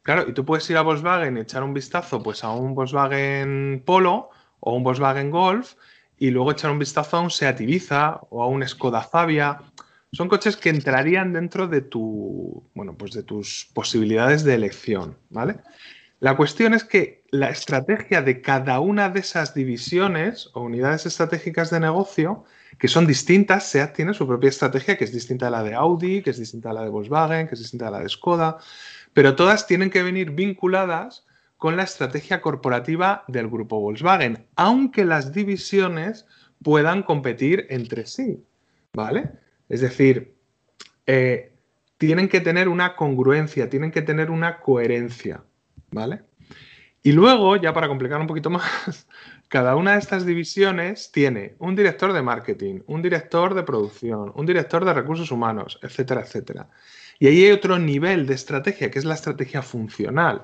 claro, y tú puedes ir a Volkswagen y echar un vistazo pues, a un Volkswagen Polo o un Volkswagen Golf y luego echar un vistazo a un Seat Ibiza o a un Skoda Fabia. Son coches que entrarían dentro de tu, bueno, pues de tus posibilidades de elección, ¿vale? La cuestión es que la estrategia de cada una de esas divisiones o unidades estratégicas de negocio, que son distintas, SEAT tiene su propia estrategia que es distinta a la de Audi, que es distinta a la de Volkswagen, que es distinta a la de Skoda, pero todas tienen que venir vinculadas con la estrategia corporativa del grupo Volkswagen, aunque las divisiones puedan competir entre sí, ¿vale? Es decir, eh, tienen que tener una congruencia, tienen que tener una coherencia, ¿vale? Y luego, ya para complicar un poquito más, cada una de estas divisiones tiene un director de marketing, un director de producción, un director de recursos humanos, etcétera, etcétera. Y ahí hay otro nivel de estrategia, que es la estrategia funcional.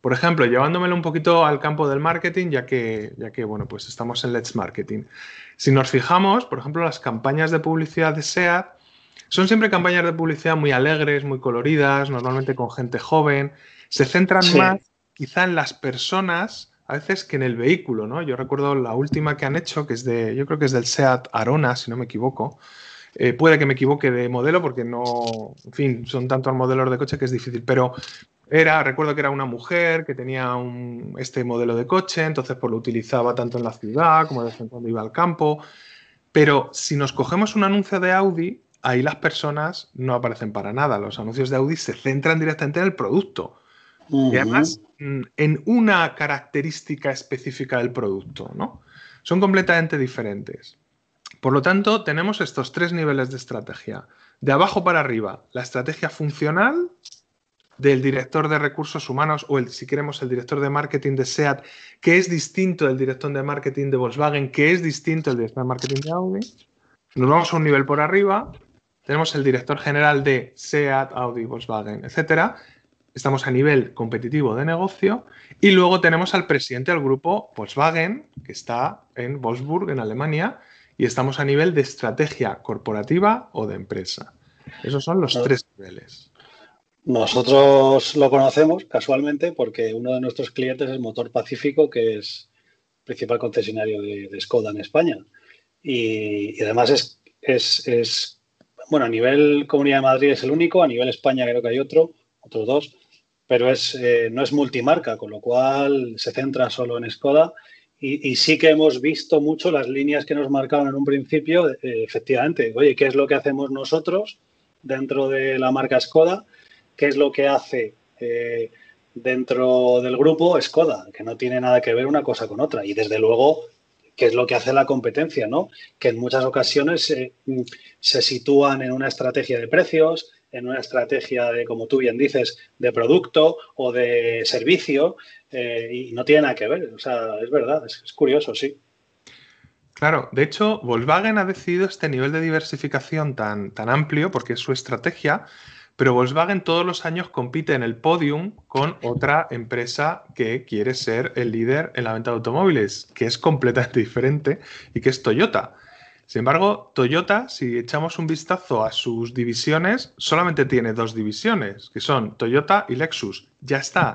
Por ejemplo, llevándomelo un poquito al campo del marketing, ya que, ya que bueno, pues estamos en Let's Marketing. Si nos fijamos, por ejemplo, las campañas de publicidad de SEAT son siempre campañas de publicidad muy alegres, muy coloridas, normalmente con gente joven. Se centran más quizá en las personas a veces que en el vehículo, ¿no? Yo recuerdo la última que han hecho, que es de, yo creo que es del SEAT Arona, si no me equivoco. Eh, puede que me equivoque de modelo porque no, en fin, son tantos modelos de coche que es difícil, pero era, recuerdo que era una mujer que tenía este modelo de coche, entonces pues, lo utilizaba tanto en la ciudad como de vez en cuando iba al campo. Pero si nos cogemos un anuncio de Audi, ahí las personas no aparecen para nada. Los anuncios de Audi se centran directamente en el producto. Y además mm, en una característica específica del producto, ¿no? Son completamente diferentes. Por lo tanto, tenemos estos tres niveles de estrategia. De abajo para arriba, la estrategia funcional, del director de recursos humanos o el, si queremos el director de marketing de SEAT, que es distinto del director de marketing de Volkswagen, que es distinto del director de marketing de Audi. Nos vamos a un nivel por arriba, tenemos el director general de SEAT, Audi, Volkswagen, etcétera. Estamos a nivel competitivo de negocio y luego tenemos al presidente del grupo Volkswagen, que está en Wolfsburg, en Alemania, y estamos a nivel de estrategia corporativa o de empresa. Esos son los tres niveles. Nosotros lo conocemos casualmente porque uno de nuestros clientes es Motor Pacífico, que es principal concesionario de, Skoda en España. Y, además es, es, bueno, a nivel Comunidad de Madrid es el único, a nivel España creo que hay otro, otros dos, pero es, eh, no es multimarca, con lo cual se centra solo en Skoda. Y, sí que hemos visto mucho las líneas que nos marcaron en un principio, eh, efectivamente, oye, ¿qué es lo que hacemos nosotros dentro de la marca Skoda? qué es lo que hace eh, dentro del grupo Skoda, que no tiene nada que ver una cosa con otra. Y desde luego, qué es lo que hace la competencia, ¿no? Que en muchas ocasiones se sitúan en una estrategia de precios, en una estrategia de, como tú bien dices, de producto o de servicio, eh, y no tiene nada que ver. O sea, es verdad, es, es curioso, sí. Claro, de hecho, Volkswagen ha decidido este nivel de diversificación tan, tan amplio porque es su estrategia pero Volkswagen todos los años compite en el podium con otra empresa que quiere ser el líder en la venta de automóviles, que es completamente diferente y que es Toyota. Sin embargo, Toyota, si echamos un vistazo a sus divisiones, solamente tiene dos divisiones, que son Toyota y Lexus. Ya está.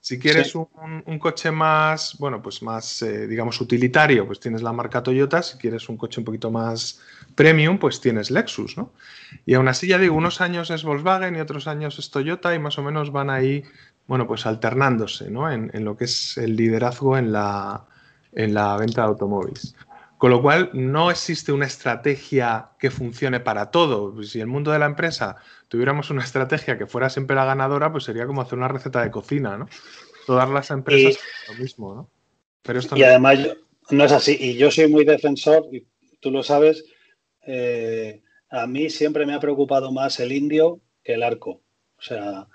Si quieres un, coche más, bueno, pues más, eh, digamos, utilitario, pues tienes la marca Toyota. Si quieres un coche un poquito más premium, pues tienes Lexus, ¿no? Y aún así, ya digo, unos años es Volkswagen y otros años es Toyota y más o menos van ahí, bueno, pues alternándose, ¿no? En, en lo que es el liderazgo en la, en la venta de automóviles. Con lo cual, no existe una estrategia que funcione para todo. Si el mundo de la empresa tuviéramos una estrategia que fuera siempre la ganadora, pues sería como hacer una receta de cocina, ¿no? Todas las empresas lo mismo, ¿no? Pero esto y además no es así. Y yo soy muy defensor, y tú lo sabes, eh, a mí siempre me ha preocupado más el indio que el arco. O sea,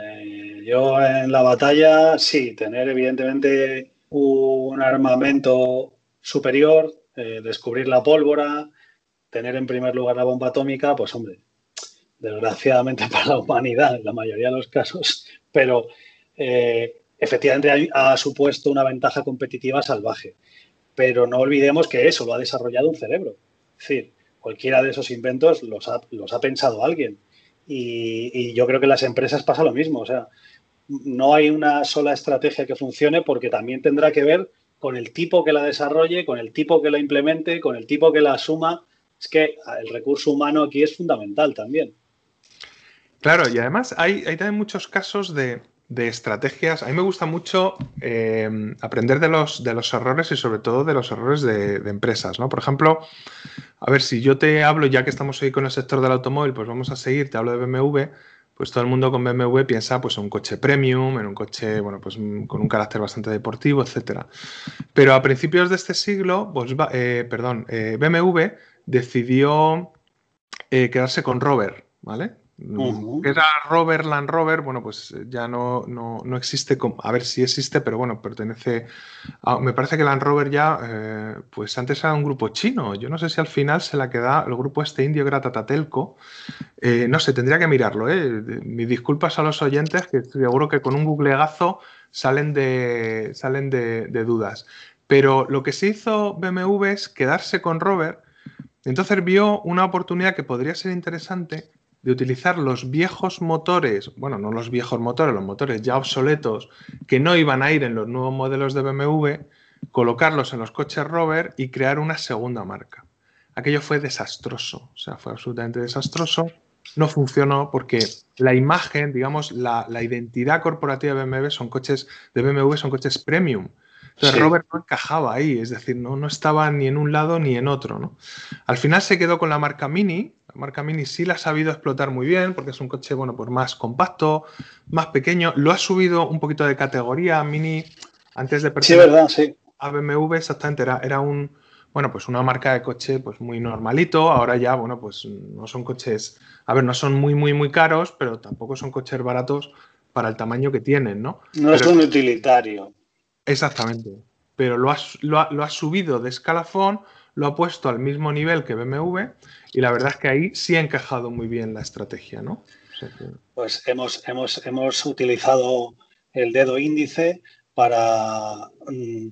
eh, yo en la batalla, sí, tener evidentemente un armamento superior, eh, descubrir la pólvora, tener en primer lugar la bomba atómica, pues hombre, desgraciadamente para la humanidad en la mayoría de los casos, pero eh, efectivamente ha, supuesto una ventaja competitiva salvaje. Pero no olvidemos que eso lo ha desarrollado un cerebro. Es decir, cualquiera de esos inventos los ha, los ha pensado alguien. Y, y, yo creo que las empresas pasa lo mismo. O sea, no hay una sola estrategia que funcione porque también tendrá que ver con el tipo que la desarrolle, con el tipo que la implemente, con el tipo que la asuma. Es que el recurso humano aquí es fundamental también. Claro, y además hay, también muchos casos de, estrategias. A mí me gusta mucho eh, aprender de los, de los errores y sobre todo de los errores de, de, empresas. ¿no? Por ejemplo, a ver, si yo te hablo, ya que estamos hoy con el sector del automóvil, pues vamos a seguir, te hablo de BMW pues todo el mundo con BMW piensa pues, en un coche premium, en un coche bueno, pues, mm, con un carácter bastante deportivo, etc. Pero a principios de este siglo, eh, perdón, eh, BMW decidió eh, quedarse con Rover, ¿vale? Que era Rover Land Rover, bueno, pues eh, ya no, no, existe, como, a ver si existe, pero bueno, pertenece a, me parece que Land Rover ya, eh, pues antes era un grupo chino, yo no sé si al final se la queda el grupo este indio que era Tatatelco, eh, no sé, tendría que mirarlo, ¿eh? Mis disculpas a los oyentes, que seguro que con un googleazo salen de, salen de dudas. Pero lo que se hizo BMW es quedarse con Rover, entonces vio una oportunidad que podría ser interesante de utilizar los viejos motores, bueno, no los viejos motores, los motores ya obsoletos, que no iban a ir en los nuevos modelos de BMW, colocarlos en los coches Rover y crear una segunda marca. Aquello fue desastroso, o sea, fue absolutamente desastroso. No funcionó porque la imagen, digamos, la, identidad corporativa de BMW son coches de BMW son coches premium. Entonces Robert no encajaba ahí, es decir, no, no estaba ni en un lado ni en otro. ¿no? Al final se quedó con la marca Mini, marca Mini sí la ha sabido explotar muy bien porque es un coche, bueno, pues más compacto, más pequeño. Lo ha subido un poquito de categoría. Mini, antes de sí, verdad, sí. a BMW, exactamente, era, era un, bueno, pues una marca de coche pues muy normalito. Ahora ya, bueno, pues no son coches, a ver, no son muy, muy, muy caros, pero tampoco son coches baratos para el tamaño que tienen, ¿no? No es un utilitario. Exactamente. Pero lo lo, lo ha subido de escalafón, lo ha puesto al mismo nivel que BMW y la verdad es que ahí sí ha encajado muy bien la estrategia, ¿no? Pues hemos, hemos, hemos utilizado el dedo índice para mm,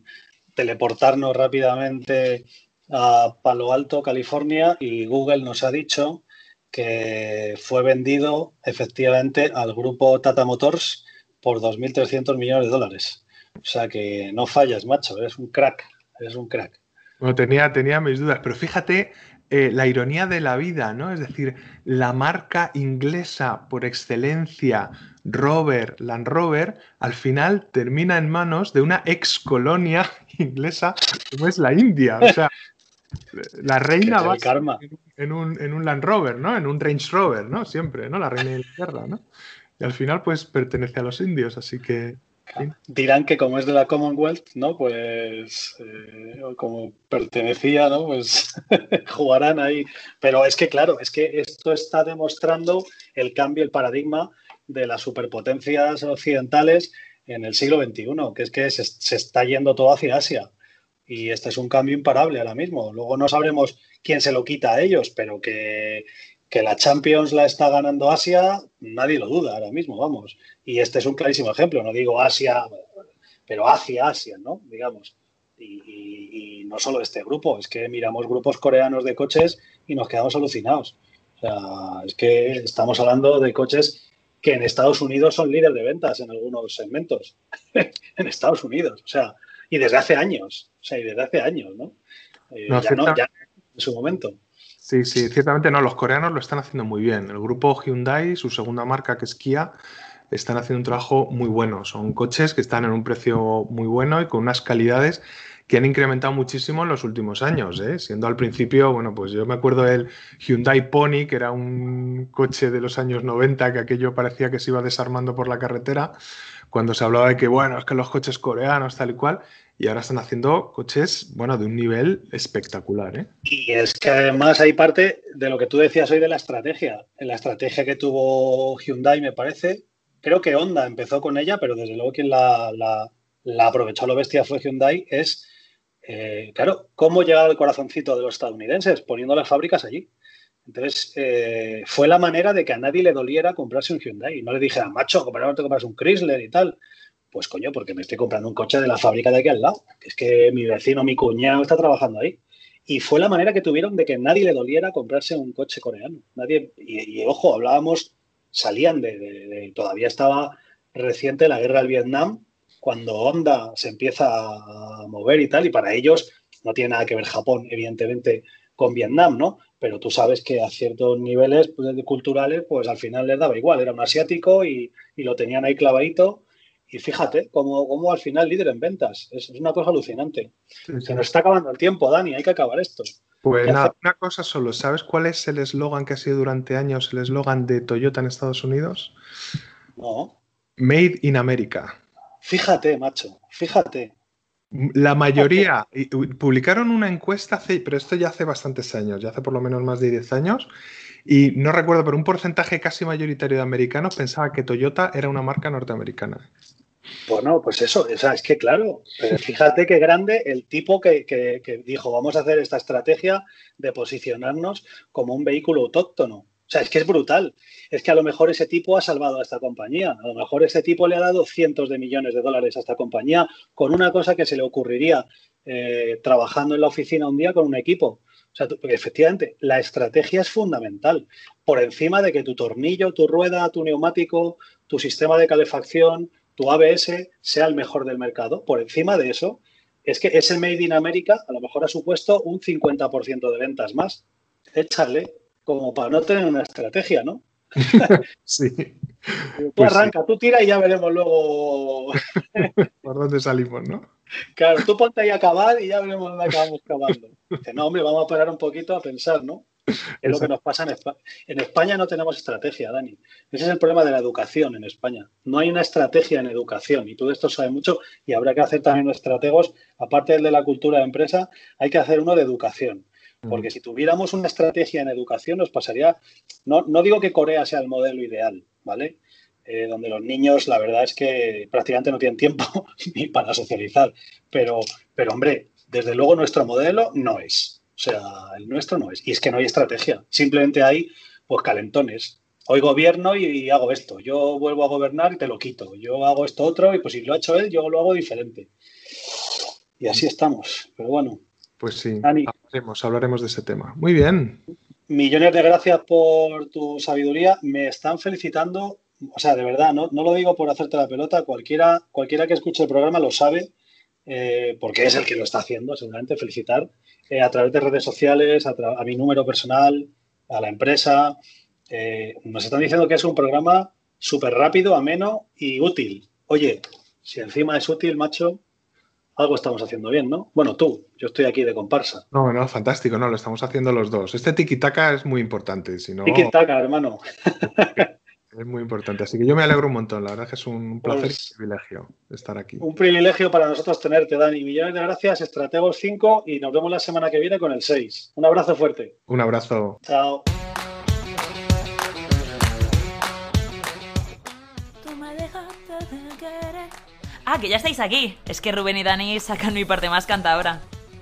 teleportarnos rápidamente a Palo Alto, California, y Google nos ha dicho que fue vendido efectivamente al grupo Tata Motors por 2.300 millones de dólares. O sea que no fallas, macho, eres un crack, eres un crack. Bueno, tenía, tenía mis dudas, pero fíjate eh, la ironía de la vida, ¿no? Es decir, la marca inglesa por excelencia, Rover, Land Rover, al final termina en manos de una ex colonia inglesa como es la India. O sea, la reina va en un, en un Land Rover, ¿no? En un Range Rover, ¿no? Siempre, ¿no? La reina de Inglaterra, ¿no? Y al final, pues pertenece a los indios, así que Dirán que como es de la Commonwealth, ¿no? Pues eh, como pertenecía, ¿no? Pues jugarán ahí. Pero es que, claro, es que esto está demostrando el cambio, el paradigma de las superpotencias occidentales en el siglo XXI, que es que se, se está yendo todo hacia Asia. Y este es un cambio imparable ahora mismo. Luego no sabremos quién se lo quita a ellos, pero que, Que la Champions la está ganando Asia, nadie lo duda ahora mismo, vamos. Y este es un clarísimo ejemplo, no digo Asia, pero hacia Asia, ¿no? Digamos. Y, y no solo este grupo, es que miramos grupos coreanos de coches y nos quedamos alucinados. O sea, es que estamos hablando de coches que en Estados Unidos son líderes de ventas en algunos segmentos. en Estados Unidos, o sea, y desde hace años, o sea, y desde hace años, ¿no? Eh, ya no, ya en su momento. Sí, sí, ciertamente no, los coreanos lo están haciendo muy bien. El grupo Hyundai, su segunda marca que es Kia, están haciendo un trabajo muy bueno. Son coches que están en un precio muy bueno y con unas calidades que han incrementado muchísimo en los últimos años, ¿eh? siendo al principio, bueno, pues yo me acuerdo del Hyundai Pony, que era un coche de los años 90, que aquello parecía que se iba desarmando por la carretera, cuando se hablaba de que, bueno, es que los coches coreanos, tal y cual, y ahora están haciendo coches, bueno, de un nivel espectacular. ¿eh? Y es que además hay parte de lo que tú decías hoy de la estrategia. En la estrategia que tuvo Hyundai, me parece, creo que Honda empezó con ella, pero desde luego quien la, la, la aprovechó a lo bestia fue Hyundai, es eh, claro, ¿cómo llegar al corazoncito de los estadounidenses? Poniendo las fábricas allí. Entonces, eh, fue la manera de que a nadie le doliera comprarse un Hyundai. No le dije, a macho, te compras un Chrysler y tal. Pues coño, porque me estoy comprando un coche de la fábrica de aquí al lado. es que mi vecino, mi cuñado está trabajando ahí. Y fue la manera que tuvieron de que nadie le doliera comprarse un coche coreano. Nadie, y, ojo, hablábamos, salían de, Todavía estaba reciente la guerra del Vietnam cuando Honda se empieza a mover y tal, y para ellos no tiene nada que ver Japón, evidentemente, con Vietnam, ¿no? Pero tú sabes que a ciertos niveles pues, culturales, pues al final les daba igual, era un asiático y, lo tenían ahí clavadito. Y fíjate, como, al final líder en ventas. Es, una cosa alucinante. Se nos está acabando el tiempo, Dani, hay que acabar esto. Pues nada, una cosa solo, ¿sabes cuál es el eslogan que ha sido durante años el eslogan de Toyota en Estados Unidos? No. Made in America. Fíjate, macho, fíjate. La mayoría publicaron una encuesta, hace, pero esto ya hace bastantes años, ya hace por lo menos más de 10 años, y no recuerdo, pero un porcentaje casi mayoritario de americanos pensaba que Toyota era una marca norteamericana. Bueno, pues eso, es que claro, pero fíjate qué grande el tipo que, que dijo, vamos a hacer esta estrategia de posicionarnos como un vehículo autóctono. O sea, es que es brutal. Es que a lo mejor ese tipo ha salvado a esta compañía. A lo mejor ese tipo le ha dado cientos de millones de dólares a esta compañía con una cosa que se le ocurriría eh, trabajando en la oficina un día con un equipo. O sea, efectivamente, la estrategia es fundamental. Por encima de que tu tornillo, tu rueda, tu neumático, tu sistema de calefacción, tu ABS sea el mejor del mercado. Por encima de eso, es que ese Made in America a lo mejor ha supuesto un 50% de ventas más. Échale, como para no tener una estrategia, ¿no? sí. Tú pues arranca, tú tira y ya veremos luego por dónde salimos, ¿no? Claro, tú ponte ahí a acabar y ya veremos dónde acabamos cavando. Dice, no, hombre, vamos a parar un poquito a pensar, ¿no? Es lo que nos pasa en España. En España no tenemos estrategia, Dani. Ese es el problema de la educación en España. No hay una estrategia en educación y tú de esto sabes mucho y habrá que hacer también estrategos, aparte del de la cultura de empresa, hay que hacer uno de educación. Porque si tuviéramos una estrategia en educación, nos pasaría. No, no digo que Corea sea el modelo ideal, ¿vale? Eh, donde los niños, la verdad es que prácticamente no tienen tiempo ni para socializar. Pero, pero, hombre, desde luego nuestro modelo no es. O sea, el nuestro no es. Y es que no hay estrategia. Simplemente hay, pues, calentones. Hoy gobierno y, hago esto. Yo vuelvo a gobernar y te lo quito. Yo hago esto otro y pues si lo ha hecho él, yo lo hago diferente. Y así estamos. Pero bueno, pues sí, hablaremos, hablaremos de ese tema. Muy bien. Millones de gracias por tu sabiduría. Me están felicitando, o sea, de verdad, no, no lo digo por hacerte la pelota, cualquiera, cualquiera que escuche el programa lo sabe, eh, porque es el que lo está haciendo, seguramente, felicitar eh, a través de redes sociales, a, mi número personal, a la empresa. Eh, nos están diciendo que es un programa súper rápido, ameno y útil. Oye, si encima es útil, macho, algo estamos haciendo bien, ¿no? Bueno, tú, yo estoy aquí de comparsa. No, no, fantástico, no, lo estamos haciendo los dos. Este tiki-taka es muy importante, si no... Tiki-taka, hermano. Es muy importante, así que yo me alegro un montón, la verdad que es un placer y pues un privilegio estar aquí. Un privilegio para nosotros tenerte, Dani. Millones de gracias, Estrategos 5 y nos vemos la semana que viene con el 6. Un abrazo fuerte. Un abrazo. Chao. Ah, que ya estáis aquí. Es que Rubén y Dani sacan mi parte más cantadora.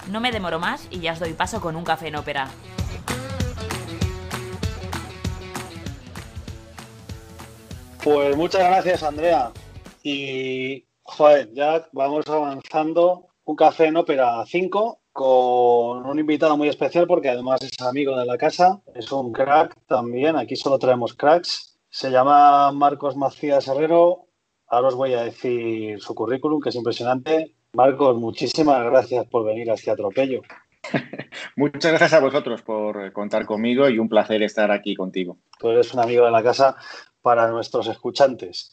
No me demoro más y ya os doy paso con un café en ópera. Pues muchas gracias, Andrea. Y, joder, ya vamos avanzando. Un café en ópera 5 con un invitado muy especial porque además es amigo de la casa. Es un crack también. Aquí solo traemos cracks. Se llama Marcos Macías Herrero. Ahora os voy a decir su currículum, que es impresionante. Marcos, muchísimas gracias por venir a este atropello. Muchas gracias a vosotros por contar conmigo y un placer estar aquí contigo. Tú eres un amigo de la casa para nuestros escuchantes.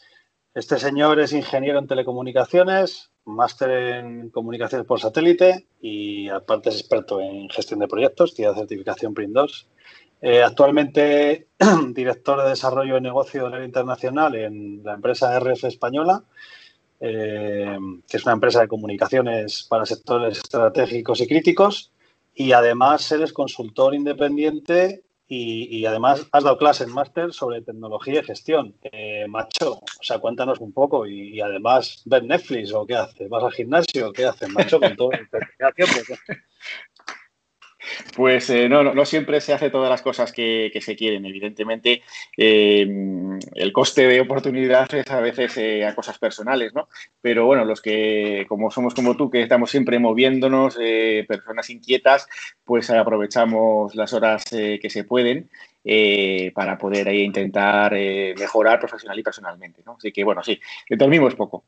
Este señor es ingeniero en telecomunicaciones, máster en comunicaciones por satélite y aparte es experto en gestión de proyectos, tiene certificación PRIN 2. Eh, actualmente director de desarrollo de negocio de nivel internacional en la empresa RF Española, eh, que es una empresa de comunicaciones para sectores estratégicos y críticos. Y además eres consultor independiente y, además has dado clases en máster sobre tecnología y gestión. Eh, macho, o sea, cuéntanos un poco y, además, ¿ves Netflix o qué haces? ¿Vas al gimnasio qué haces, macho? Con todo Pues eh, no, no, siempre se hace todas las cosas que, se quieren. Evidentemente, eh, el coste de oportunidad es a veces eh, a cosas personales, ¿no? Pero bueno, los que, como somos como tú, que estamos siempre moviéndonos, personas inquietas, pues aprovechamos las horas que se pueden para poder intentar mejorar profesional y personalmente, ¿no? Así que bueno, sí, es poco.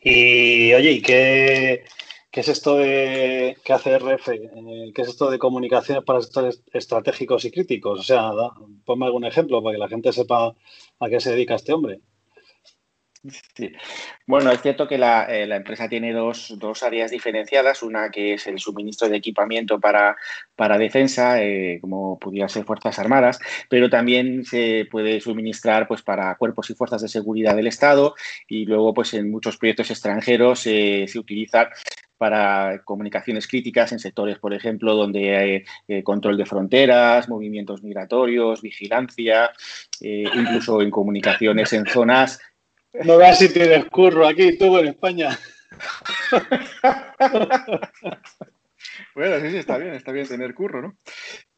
Y oye, ¿y qué...? ¿Qué es esto de qué hace RF? Eh, ¿Qué es esto de comunicaciones para sectores estratégicos y críticos? O sea, ponme algún ejemplo para que la gente sepa a qué se dedica este hombre. Sí. Bueno, es cierto que la, eh, empresa tiene dos, áreas diferenciadas, una que es el suministro de equipamiento para, para defensa, eh, como pudiera ser Fuerzas Armadas, pero también se puede suministrar pues, para cuerpos y fuerzas de seguridad del Estado y luego pues, en muchos proyectos extranjeros se utiliza para comunicaciones críticas en sectores, por ejemplo, donde hay eh, control de fronteras, movimientos migratorios, vigilancia, eh, incluso en comunicaciones en zonas. No veas si tienes curro aquí, tú en España. bueno, sí, sí, está bien, está bien tener curro, ¿no?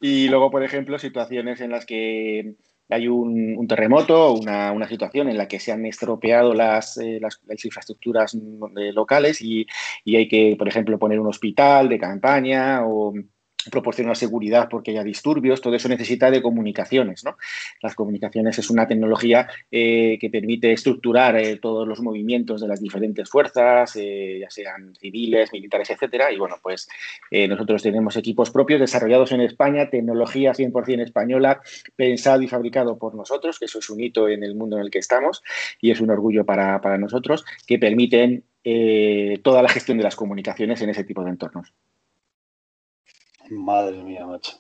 Y luego, por ejemplo, situaciones en las que hay un, terremoto o una, situación en la que se han estropeado las, eh, las, infraestructuras eh, locales y, y, hay que, por ejemplo, poner un hospital de campaña o proporcionar seguridad porque haya disturbios, todo eso necesita de comunicaciones. ¿no? Las comunicaciones es una tecnología eh, que permite estructurar eh, todos los movimientos de las diferentes fuerzas, eh, ya sean civiles, militares, etcétera. Y bueno, pues nosotros tenemos equipos propios desarrollados en España, tecnología 100% española, pensado y fabricado por nosotros, que eso es un hito en el mundo en el que estamos y es un orgullo para, para nosotros, que permiten toda la gestión de las comunicaciones en ese tipo de entornos. Madre mía, macho.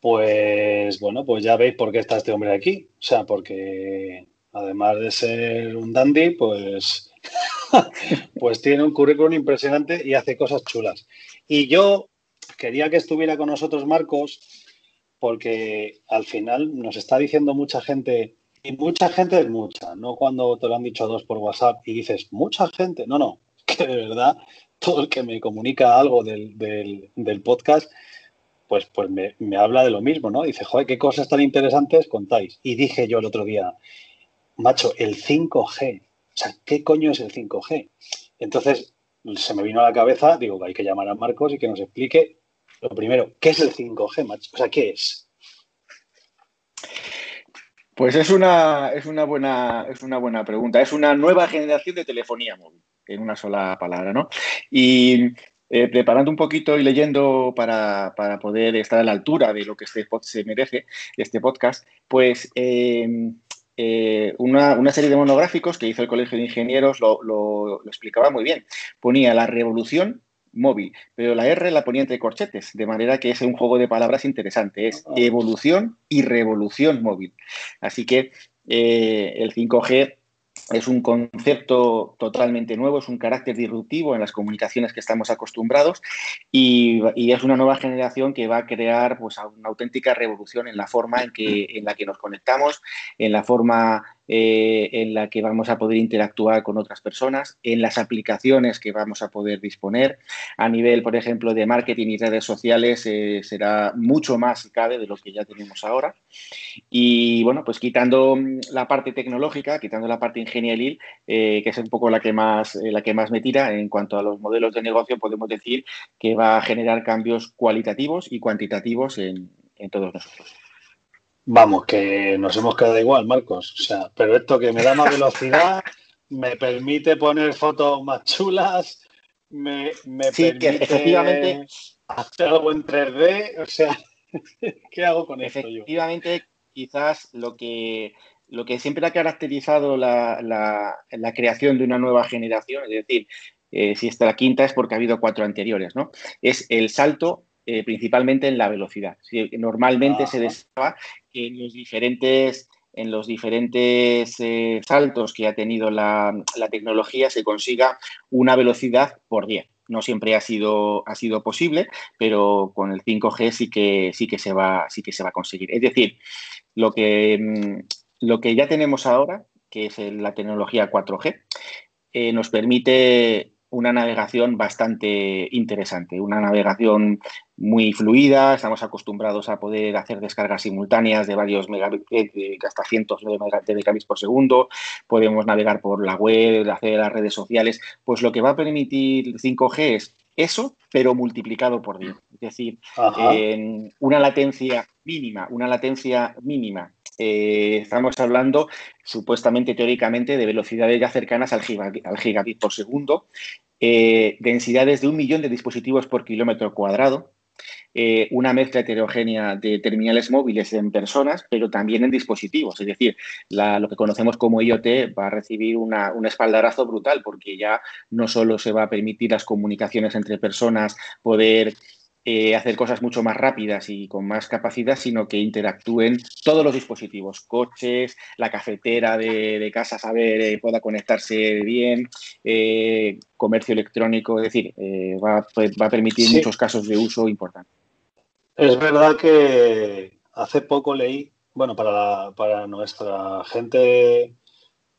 Pues bueno, pues ya veis por qué está este hombre aquí. O sea, porque además de ser un dandy, pues, pues tiene un currículum impresionante y hace cosas chulas. Y yo quería que estuviera con nosotros Marcos, porque al final nos está diciendo mucha gente, y mucha gente es mucha, no cuando te lo han dicho dos por WhatsApp y dices, mucha gente, no, no, que de verdad todo el que me comunica algo del, del podcast pues, pues me, habla de lo mismo, ¿no? Dice, joder, qué cosas tan interesantes contáis. Y dije yo el otro día, macho, el 5G. O sea, ¿qué coño es el 5G? Entonces se me vino a la cabeza, digo, hay que llamar a Marcos y que nos explique lo primero, ¿qué es el 5G, macho? O sea, ¿qué es? Pues es una, es una, buena, es una buena pregunta. Es una nueva generación de telefonía móvil, en una sola palabra, ¿no? Y eh, preparando un poquito y leyendo para, poder estar a la altura de lo que este podcast se merece, este podcast, pues em, eh, una, serie de monográficos que hizo el Colegio de Ingenieros lo, explicaba muy bien. Ponía la revolución móvil, pero la R la ponía entre corchetes, de manera que es un juego de palabras interesante, es ah. evolución y revolución móvil. Así que eh, el 5G es un concepto totalmente nuevo, es un carácter disruptivo en las comunicaciones que estamos acostumbrados y, es una nueva generación que va a crear pues, una auténtica revolución en la forma en, que, en la que nos conectamos, en la forma eh, en la que vamos a poder interactuar con otras personas, en las aplicaciones que vamos a poder disponer. A nivel, por ejemplo, de marketing y redes sociales, eh, será mucho más, si cabe, de lo que ya tenemos ahora. Y bueno, pues quitando mm, la parte tecnológica, quitando la parte ingenieril, que es un poco la que, más, la que más me tira en cuanto a los modelos de negocio, podemos decir que va a generar cambios cualitativos y cuantitativos en, en todos nosotros. Vamos, que nos hemos quedado igual, Marcos. O sea, pero esto que me da más velocidad, me permite poner fotos más chulas, me, me permite efectivamente hacer algo en 3D. O sea, ¿qué hago con esto yo? Efectivamente, quizás lo que, lo que siempre ha caracterizado la, la, creación de una nueva generación, es decir, eh, si esta la quinta es porque ha habido cuatro anteriores, ¿no? Es el salto eh, principalmente en la velocidad. normalmente se deseaba que en los diferentes, en los diferentes eh, saltos que ha tenido la, tecnología se consiga una velocidad por 10 no siempre ha sido, ha sido posible, pero con el 5G sí que, sí que, se, va, sí que se va a conseguir. Es decir, lo que, mm, lo que ya tenemos ahora, que es la tecnología 4G, eh, nos permite una navegación bastante interesante, una navegación muy fluida, estamos acostumbrados a poder hacer descargas simultáneas de varios megabits, hasta cientos de megabits por segundo, podemos navegar por la web, hacer las redes sociales, pues lo que va a permitir 5G es eso, pero multiplicado por 10. Es decir, una latencia mínima, una latencia mínima eh, estamos hablando supuestamente, teóricamente, de velocidades ya cercanas al, gigabit por segundo, eh, densidades de un millón de dispositivos por kilómetro cuadrado, eh, una mezcla heterogénea de terminales móviles en personas, pero también en dispositivos. Es decir, lo que conocemos como IoT va a recibir una, un espaldarazo brutal porque ya no solo se va a permitir las comunicaciones entre personas, poder eh, hacer cosas mucho más rápidas y con más capacidad, sino que interactúen todos los dispositivos, coches, la cafetera de, casa, saber, eh, pueda conectarse bien, eh, comercio electrónico, es decir, va, a permitir muchos casos de uso importantes. Es verdad que hace poco leí, bueno, para, para nuestra gente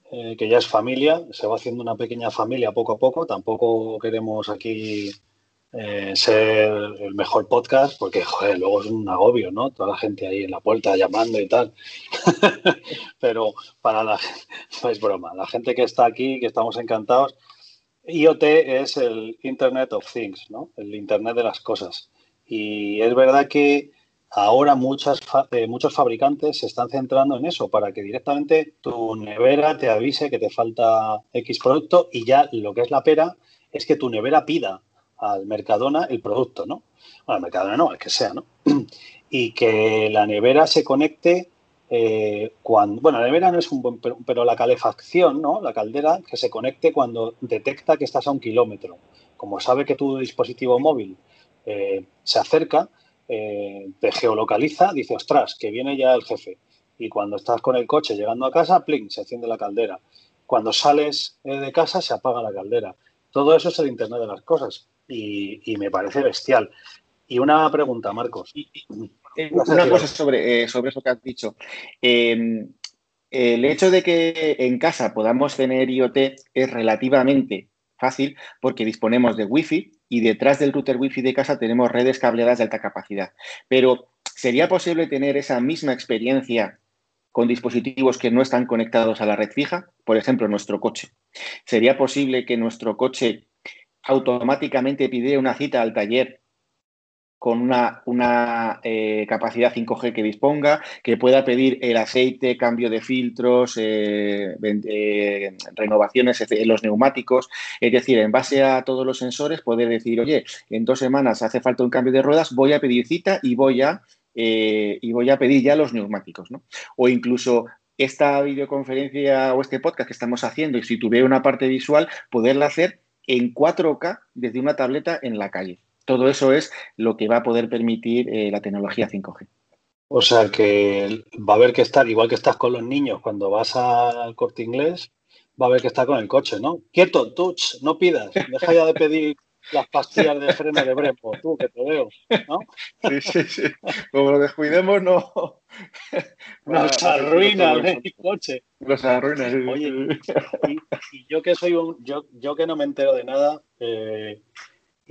que ya es familia, se va haciendo una pequeña familia poco a poco, tampoco queremos aquí eh, ser el mejor podcast, porque, luego es un agobio, ¿no? Toda la gente ahí en la puerta llamando y tal. Pero para la es broma, la gente que está aquí, que estamos encantados, IoT es el Internet of Things, ¿no? El Internet de las cosas. Y es verdad que ahora muchas eh, muchos fabricantes se están centrando en eso, para que directamente tu nevera te avise que te falta X producto y ya lo que es la pera es que tu nevera pida al Mercadona el producto, ¿no? Bueno, al Mercadona no, al que sea, ¿no? Y que la nevera se conecte eh, cuando, bueno, la nevera no es un buen, pero, la calefacción, ¿no? La caldera que se conecte cuando detecta que estás a un kilómetro. Como sabe que tu dispositivo móvil eh, se acerca, eh, te geolocaliza, dice, ostras, que viene ya el jefe. Y cuando estás con el coche llegando a casa, pling, se enciende la caldera. Cuando sales de casa, se apaga la caldera. Todo eso es el Internet de las cosas y, me parece bestial. Y una pregunta, Marcos. Una cosa sobre, eh, sobre eso que has dicho. Em, el hecho de que en casa podamos tener IoT es relativamente fácil porque disponemos de Wi-Fi y detrás del router Wi-Fi de casa tenemos redes cableadas de alta capacidad. Pero, ¿sería posible tener esa misma experiencia con dispositivos que no están conectados a la red fija? Por ejemplo, nuestro coche. ¿Sería posible que nuestro coche automáticamente pide una cita al taller con una, una eh, capacidad 5G que disponga, que pueda pedir el aceite, cambio de filtros, eh, eh, renovaciones en los neumáticos. Es decir, en base a todos los sensores, poder decir, oye, en dos semanas hace falta un cambio de ruedas, voy a pedir cita y voy a, y voy a pedir ya los neumáticos. ¿no? O incluso esta videoconferencia o este podcast que estamos haciendo, y si tuviera una parte visual, poderla hacer en 4K desde una tableta en la calle. Todo eso es lo que va a poder permitir eh, la tecnología 5G. O sea que va a haber que estar, igual que estás con los niños cuando vas al corte inglés, va a haber que estar con el coche, ¿no? Quieto, touch, no pidas, deja ya de pedir las pastillas de freno de Brepo, tú que te veo, ¿no? Sí, sí, sí. Como lo descuidemos, no. Nos arruina el coche. Nos arruina. Oye, y, yo que soy un, yo, yo que no me entero de nada, eh,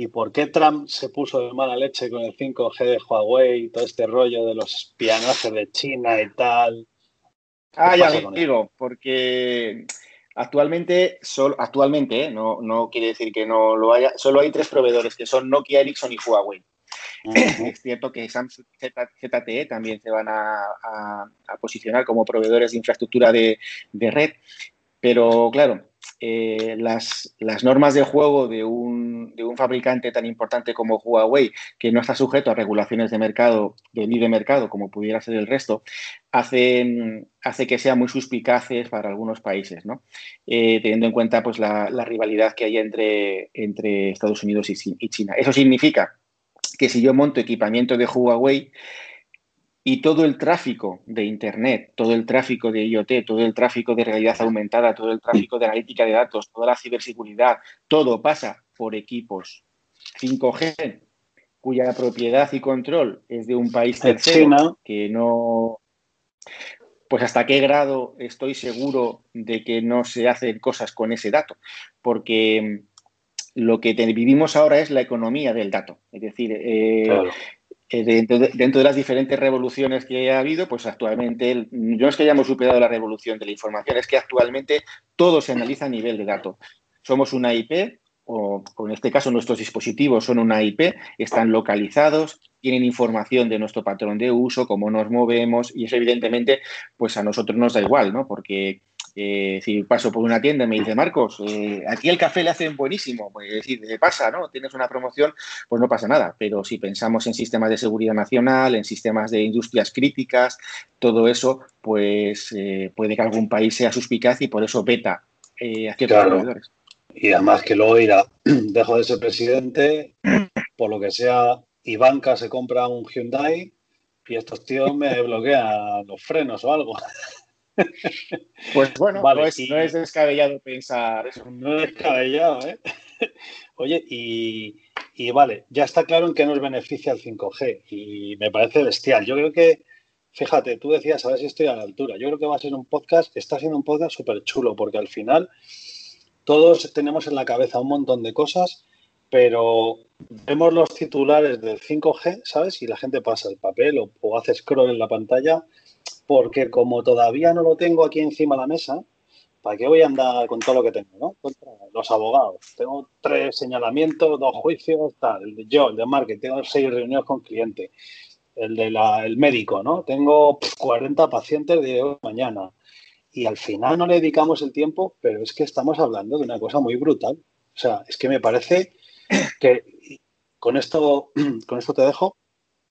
¿Y por qué Trump se puso de mala leche con el 5G de Huawei y todo este rollo de los espionajes de China y tal? Ah, ya digo, porque actualmente, actualmente ¿eh? no, no quiere decir que no lo haya, solo hay tres proveedores que son Nokia, Ericsson y Huawei. Es cierto que Samsung y ZTE también se van a, posicionar como proveedores de infraestructura de, de red, pero claro, eh, las, normas de juego de un, de un, fabricante tan importante como Huawei, que no está sujeto a regulaciones de mercado, de libre mercado, como pudiera ser el resto, hacen, hace que sean muy suspicaces para algunos países, ¿no? Eh, teniendo en cuenta pues, la, rivalidad que hay entre, entre Estados Unidos y China. Eso significa que si yo monto equipamiento de Huawei, y todo el tráfico de Internet, todo el tráfico de IoT, todo el tráfico de realidad aumentada, todo el tráfico de analítica de datos, toda la ciberseguridad, todo pasa por equipos. 5G cuya propiedad y control es de un país tercero que no pues hasta qué grado estoy seguro de que no se hacen cosas con ese dato, porque lo que vivimos ahora es la economía del dato, es decir, eh, eh, dentro, de, las diferentes revoluciones que ha habido, pues actualmente, no es que hayamos superado la revolución de la información, es que actualmente todo se analiza a nivel de datos. Somos una IP, o, en este caso nuestros dispositivos son una IP, están localizados, tienen información de nuestro patrón de uso, cómo nos movemos, y eso evidentemente, pues a nosotros nos da igual, ¿no? Porque eh, si paso por una tienda y me dice, Marcos, eh, aquí el café le hacen buenísimo, pues si pasa, ¿no? Tienes una promoción, pues no pasa nada. Pero si pensamos en sistemas de seguridad nacional, en sistemas de industrias críticas, todo eso, pues eh, puede que algún país sea suspicaz y por eso veta a ciertos proveedores. Y además que luego irá, dejo de ser presidente, por lo que sea, Ivanka se compra un Hyundai y estos tíos me bloquean los frenos o algo. Pues bueno, no, es, descabellado pensar eso. No es descabellado, ¿eh? Oye, y, vale, ya está claro en qué nos beneficia el 5G y me parece bestial. Yo creo que, fíjate, tú decías, a ver si estoy a la altura. Yo creo que va a ser un podcast, está siendo un podcast súper chulo porque al final todos tenemos en la cabeza un montón de cosas, pero vemos los titulares del 5G, ¿sabes? Y la gente pasa el papel o, o hace scroll en la pantalla porque como todavía no lo tengo aquí encima de la mesa, ¿para qué voy a andar con todo lo que tengo? los abogados. Tengo tres señalamientos, dos juicios, tal. Yo, el de marketing, tengo seis reuniones con clientes. El del médico, ¿no? Tengo 40 pacientes de hoy mañana. Y al final no le dedicamos el tiempo, pero es que estamos hablando de una cosa muy brutal. O sea, es que me parece que con esto, con esto te dejo,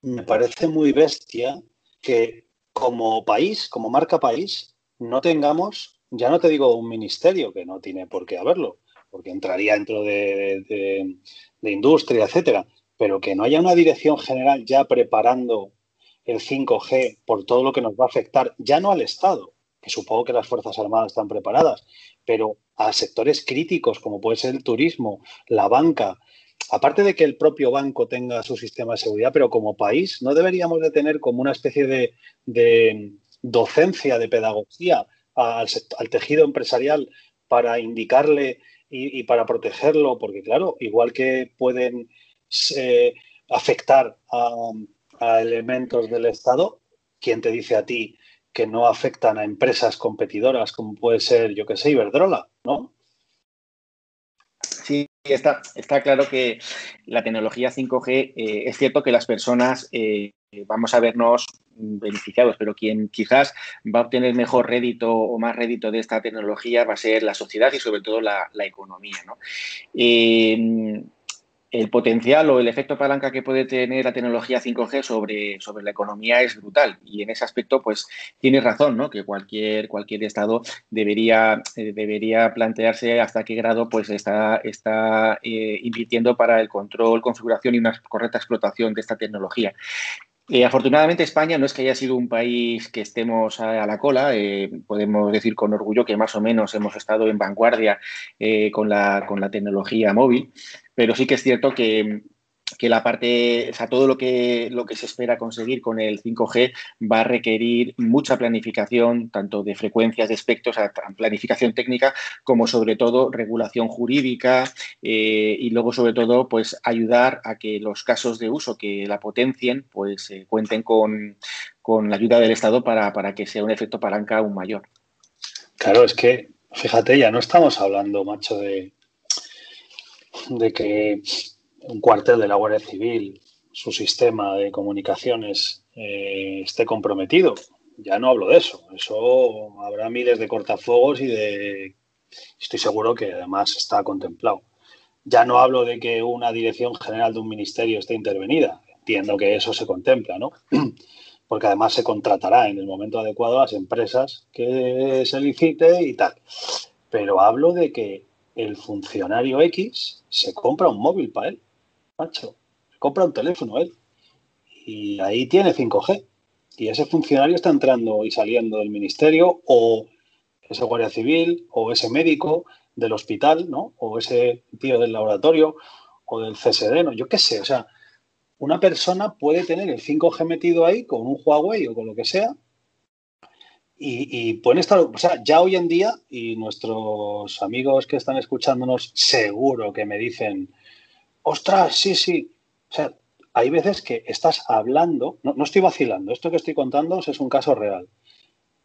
me parece muy bestia que como país, como marca país, no tengamos, ya no te digo un ministerio, que no tiene por qué haberlo, porque entraría dentro de, industria, etcétera, pero que no haya una dirección general ya preparando el 5G por todo lo que nos va a afectar, ya no al Estado, que supongo que las Fuerzas Armadas están preparadas, pero a sectores críticos como puede ser el turismo, la banca, aparte de que el propio banco tenga su sistema de seguridad, pero como país no deberíamos de tener como una especie de, docencia, de pedagogía al, tejido empresarial para indicarle y, para protegerlo, porque claro, igual que pueden eh, afectar a, a elementos del Estado, ¿quién te dice a ti que no afectan a empresas competidoras como puede ser, yo que sé, Iberdrola, ¿no? Sí, está, claro que la tecnología 5G, eh, es cierto que las personas eh, vamos a vernos beneficiados, pero quien quizás va a obtener mejor rédito o más rédito de esta tecnología va a ser la sociedad y sobre todo la, economía. ¿no? Eh, el potencial o el efecto palanca que puede tener la tecnología 5G sobre, sobre la economía es brutal. Y en ese aspecto, pues tienes razón, ¿no? Que cualquier, cualquier estado debería, eh, debería plantearse hasta qué grado pues está, está eh, invirtiendo para el control, configuración y una correcta explotación de esta tecnología. Eh, afortunadamente España no es que haya sido un país que estemos a, la cola, eh, podemos decir con orgullo que más o menos hemos estado en vanguardia eh, con, la, con la tecnología móvil, pero sí que es cierto que que la parte, o sea, todo lo que, lo que se espera conseguir con el 5G va a requerir mucha planificación, tanto de frecuencias, de espectros, planificación técnica, como sobre todo regulación jurídica eh, y luego sobre todo pues ayudar a que los casos de uso que la potencien pues eh, cuenten con, la ayuda del Estado para, para que sea un efecto palanca aún mayor. Claro, es que, fíjate, ya no estamos hablando, macho, de, de que un cuartel de la Guardia Civil, su sistema de comunicaciones eh, esté comprometido. Ya no hablo de eso. Eso habrá miles de cortafuegos y de... Estoy seguro que además está contemplado. Ya no hablo de que una dirección general de un ministerio esté intervenida. Entiendo que eso se contempla, ¿no? Porque además se contratará en el momento adecuado a las empresas que se licite y tal. Pero hablo de que el funcionario X se compra un móvil para él macho, compra un teléfono él. Y ahí tiene 5G. Y ese funcionario está entrando y saliendo del ministerio o ese guardia civil o ese médico del hospital, ¿no? O ese tío del laboratorio o del CSD, ¿no? Yo qué sé, o sea, una persona puede tener el 5G metido ahí con un Huawei o con lo que sea y, y, pueden estar, o sea, ya hoy en día, y nuestros amigos que están escuchándonos seguro que me dicen, ostras, sí, sí. O sea, hay veces que estás hablando, no, estoy vacilando, esto que estoy contando es un caso real.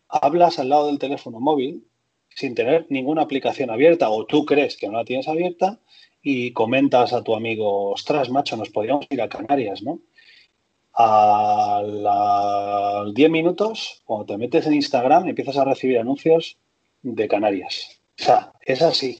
Hablas al lado del teléfono móvil sin tener ninguna aplicación abierta o tú crees que no la tienes abierta y comentas a tu amigo, ostras, macho, nos podríamos ir a Canarias, ¿no? A los 10 minutos, cuando te metes en Instagram, empiezas a recibir anuncios de Canarias. O sea, es así.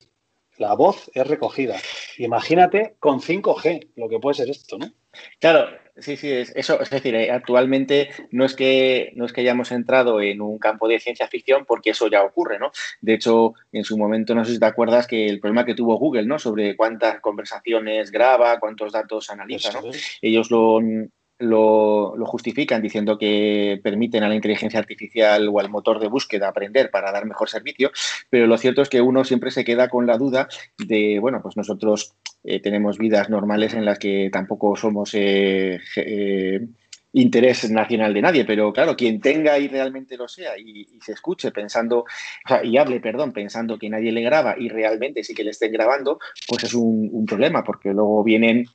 La voz es recogida. Imagínate con 5G lo que puede ser esto, ¿no? Claro, sí, sí, es, eso, es decir, eh, actualmente no es que no es que hayamos entrado en un campo de ciencia ficción porque eso ya ocurre, ¿no? De hecho, en su momento no sé si te acuerdas que el problema que tuvo Google, ¿no? Sobre cuántas conversaciones graba, cuántos datos analiza, ¿no? Ellos lo lo, justifican diciendo que permiten a la inteligencia artificial o al motor de búsqueda aprender para dar mejor servicio, pero lo cierto es que uno siempre se queda con la duda de, bueno, pues nosotros eh, tenemos vidas normales en las que tampoco somos eh, eh, interés nacional de nadie, pero claro, quien tenga y realmente lo sea y, se escuche pensando, y hable, perdón, pensando que nadie le graba y realmente sí que le estén grabando, pues es un problema, porque luego vienen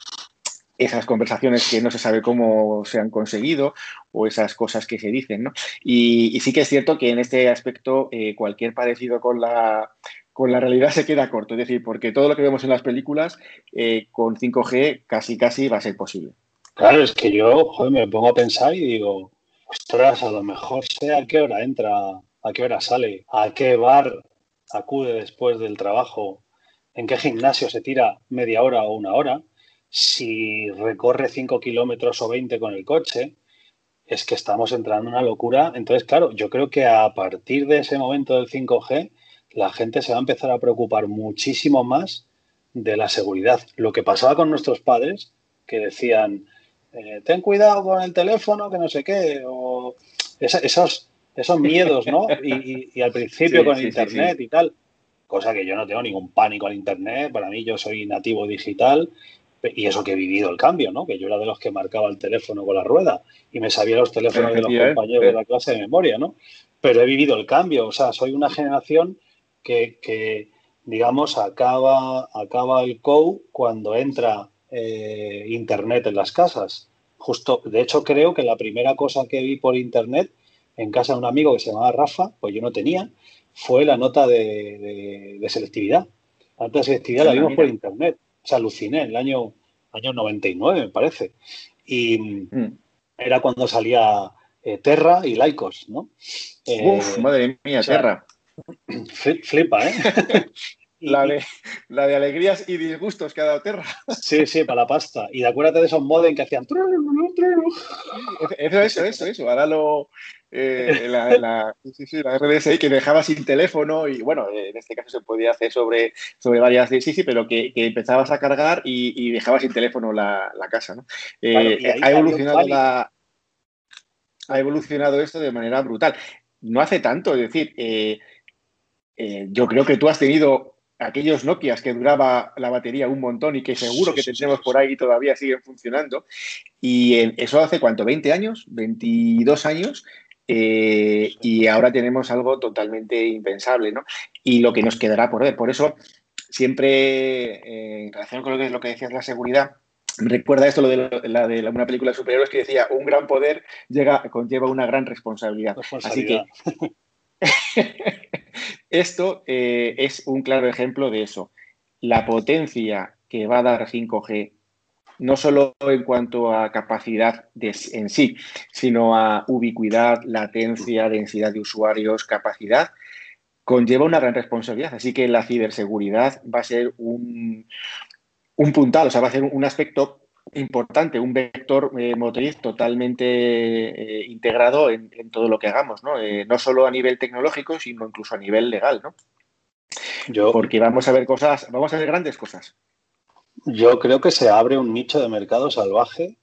esas conversaciones que no se sabe cómo se han conseguido o esas cosas que se dicen, ¿no? Y, sí que es cierto que en este aspecto eh, cualquier parecido con la, con la realidad se queda corto, es decir, porque todo lo que vemos en las películas eh, con 5G casi casi va a ser posible. Claro, es que yo me pongo a pensar y digo, ostras, a lo mejor sé a qué hora entra, a qué hora sale, a qué bar acude después del trabajo, en qué gimnasio se tira media hora o una hora si recorre 5 kilómetros o 20 con el coche, es que estamos entrando en una locura. Entonces, claro, yo creo que a partir de ese momento del 5G, la gente se va a empezar a preocupar muchísimo más de la seguridad. Lo que pasaba con nuestros padres, que decían, eh, ten cuidado con el teléfono, que no sé qué, o esos, esos miedos, ¿no? Y, al principio con Internet y tal, cosa que yo no tengo ningún pánico al Internet, para mí yo soy nativo digital y eso que he vivido el cambio, ¿no? Que yo era de los que marcaba el teléfono con la rueda y me sabía los teléfonos de los compañeros de la clase de memoria, ¿no? Pero he vivido el cambio, o sea, soy una generación que, digamos, acaba, acaba el COU cuando entra eh, Internet en las casas. Justo, de hecho, creo que la primera cosa que vi por Internet en casa de un amigo que se llamaba Rafa, pues yo no tenía, fue la nota de, selectividad. La nota de selectividad la vimos por Internet se aluciné en el año, año 99, me parece. Y mm. era cuando salía eh, Terra y Laicos, ¿no? Uf, eh, madre mía, Terra. Flipa, ¿eh? La de, la de, alegrías y disgustos que ha dado Terra. Sí, sí, para la pasta. Y acuérdate de esos modem que hacían. Eso, eso, eso. Ahora lo, eh, la, la, RDSI que dejaba sin teléfono y bueno, en este caso se podía hacer sobre, sobre varias, sí, sí, pero que, empezabas a cargar y, y dejabas sin teléfono la, casa, ¿no? Eh, ha evolucionado la... ha evolucionado esto de manera brutal. No hace tanto, es decir, eh, eh, yo creo que tú has tenido aquellos Nokias que duraba la batería un montón y que seguro que tendremos por ahí y todavía siguen funcionando. Y eso hace cuánto, 20 años, 22 años. Eh, y ahora tenemos algo totalmente impensable, ¿no? Y lo que nos quedará por ver. Por eso, siempre eh, en relación con lo que, lo que decías, la seguridad, recuerda esto lo de, la de una película de superhéroes que decía un gran poder llega, conlleva una gran responsabilidad. Así que esto eh, es un claro ejemplo de eso. La potencia que va a dar 5G, no solo en cuanto a capacidad en sí, sino a ubicuidad, latencia, densidad de usuarios, capacidad, conlleva una gran responsabilidad. Así que la ciberseguridad va a ser un, un puntal, o sea, va a ser un aspecto importante, un vector eh, motriz totalmente eh, integrado en, todo lo que hagamos, ¿no? Eh, no solo a nivel tecnológico, sino incluso a nivel legal, ¿no? Yo, Porque vamos a ver cosas, vamos a ver grandes cosas. Yo creo que se abre un nicho de mercado salvaje,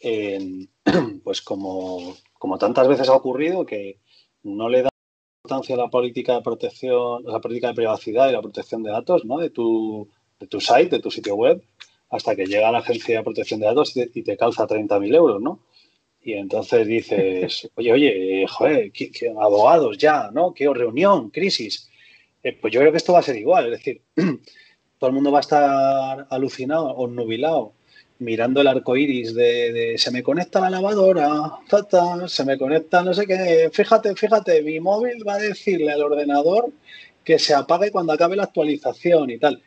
pues como, como tantas veces ha ocurrido, que no le da importancia a la política de protección, la política de privacidad y la protección de datos, ¿no? De tu, de tu site, de tu sitio web, hasta que llega la agencia de protección de datos y te, calza 30.000 euros, ¿no? Y entonces dices, oye, oye, joder, ¿qué, abogados ya, ¿no? ¿Qué reunión, crisis? Eh, pues yo creo que esto va a ser igual, es decir, todo el mundo va a estar alucinado o nubilado mirando el arco iris de, se me conecta la lavadora, se me conecta no sé qué, fíjate, fíjate, mi móvil va a decirle al ordenador que se apague cuando acabe la actualización y tal.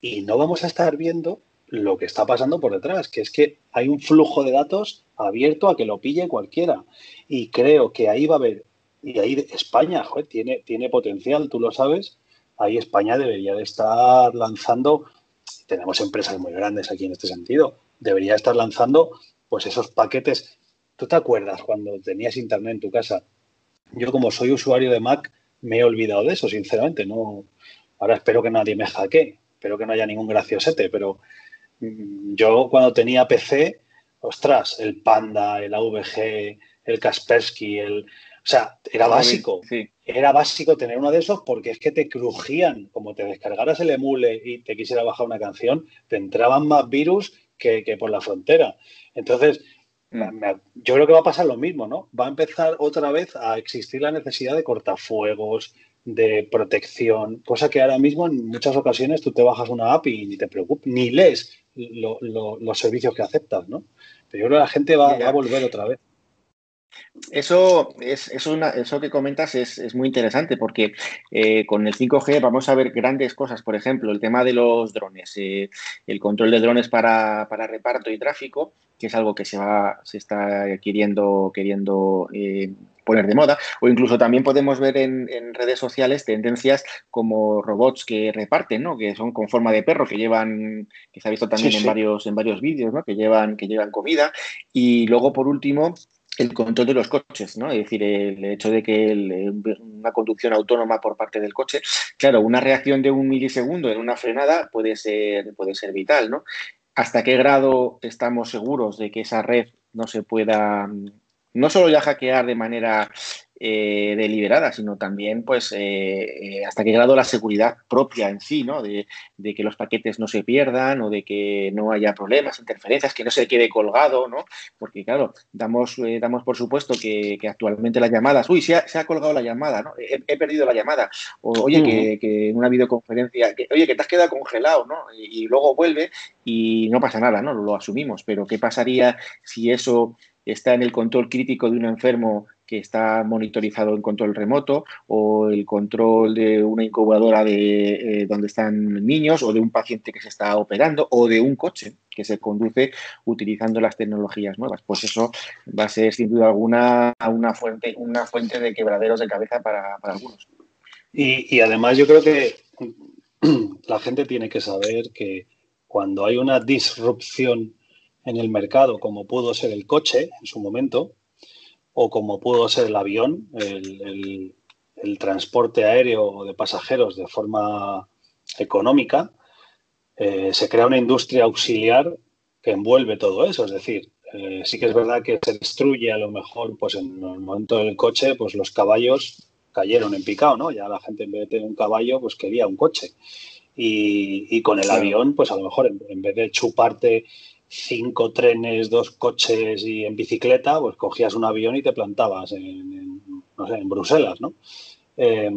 Y no vamos a estar viendo lo que está pasando por detrás, que es que hay un flujo de datos abierto a que lo pille cualquiera. Y creo que ahí va a haber, y ahí España, tiene, tiene potencial, tú lo sabes, ahí España debería de estar lanzando, tenemos empresas muy grandes aquí en este sentido, debería estar lanzando pues esos paquetes. ¿Tú te acuerdas cuando tenías internet en tu casa? Yo como soy usuario de Mac me he olvidado de eso, sinceramente. No, ahora espero que nadie me hackee, espero que no haya ningún graciosete, pero yo cuando tenía PC, ostras, el Panda, el AVG, el Kaspersky, el... O sea, era básico. Era básico tener uno de esos porque es que te crujían. Como te descargaras el emule y te quisiera bajar una canción, te entraban más virus que, por la frontera. Entonces, mm. yo creo que va a pasar lo mismo, ¿no? Va a empezar otra vez a existir la necesidad de cortafuegos, de protección, cosa que ahora mismo en muchas ocasiones tú te bajas una app y ni te preocupas, ni lees los servicios que aceptas, ¿no? Pero yo creo que la gente va, a volver otra vez. Eso, es, eso que comentas es, muy interesante porque eh, con el 5G vamos a ver grandes cosas. Por ejemplo, el tema de los drones, eh, el control de drones para, reparto y tráfico, que es algo que se, va, se está queriendo, queriendo eh, poner de moda, o incluso también podemos ver en, redes sociales tendencias como robots que reparten, ¿no? que son con forma de perro, que llevan, que se ha visto también en, varios, en varios vídeos, ¿no? que, llevan, que llevan comida. Y luego, por último, el control de los coches, ¿no? Es decir, el hecho de que una conducción autónoma por parte del coche, claro, una reacción de un milisegundo en una frenada puede ser, puede ser vital, ¿no? ¿Hasta qué grado estamos seguros de que esa red no se pueda no solo ya hackear de manera eh, deliberada, sino también, pues, eh, eh, hasta qué grado la seguridad propia en sí, ¿no? De, que los paquetes no se pierdan o de que no haya problemas, interferencias, que no se quede colgado, ¿no? Porque, claro, damos, damos por supuesto que, actualmente las llamadas, uy, se ha, colgado la llamada, ¿no? He, perdido la llamada. O, oye, que, en una videoconferencia, que, oye, que te has quedado congelado, ¿no? Y, y luego vuelve y no pasa nada, ¿no? Lo asumimos. Pero, ¿qué pasaría si eso está en el control crítico de un enfermo que está monitorizado en control remoto o el control de una incubadora de eh, donde están niños o de un paciente que se está operando o de un coche que se conduce utilizando las tecnologías nuevas. Pues eso va a ser sin duda alguna una fuente, una fuente de quebraderos de cabeza para, algunos. Y, y además yo creo que la gente tiene que saber que cuando hay una disrupción en el mercado, como pudo ser el coche en su momento, o como pudo ser el avión, el, transporte aéreo de pasajeros de forma económica, eh, se crea una industria auxiliar que envuelve todo eso. Es decir, Eh, sí que es verdad que se destruye a lo mejor, pues en el momento del coche, pues los caballos cayeron en picado, ¿no? Ya la gente en vez de tener un caballo, pues quería un coche. Y, con el avión, pues a lo mejor en, vez de chuparte cinco trenes, dos coches y en bicicleta, pues cogías un avión y te plantabas en, no sé, en Bruselas, ¿no? Eh,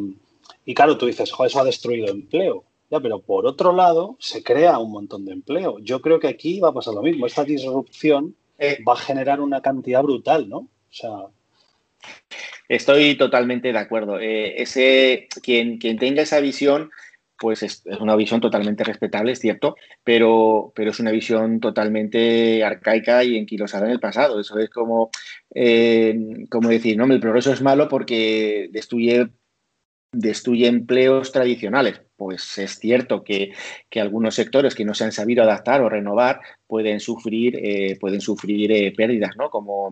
y claro, tú dices, joder, eso ha destruido empleo. Ya, pero por otro lado, se crea un montón de empleo. Yo creo que aquí va a pasar lo mismo. Esta disrupción eh, va a generar una cantidad brutal, ¿no? O sea. Estoy totalmente de acuerdo. Eh, ese, quien, quien tenga esa visión, pues es, una visión totalmente respetable, es cierto, pero, pero es una visión totalmente arcaica y enquilosada en el pasado. Eso es como, eh, como decir, no, el progreso es malo porque destruye destruye empleos tradicionales. Pues es cierto que, algunos sectores que no se han sabido adaptar o renovar pueden sufrir, eh, pueden sufrir eh, pérdidas, ¿no? Como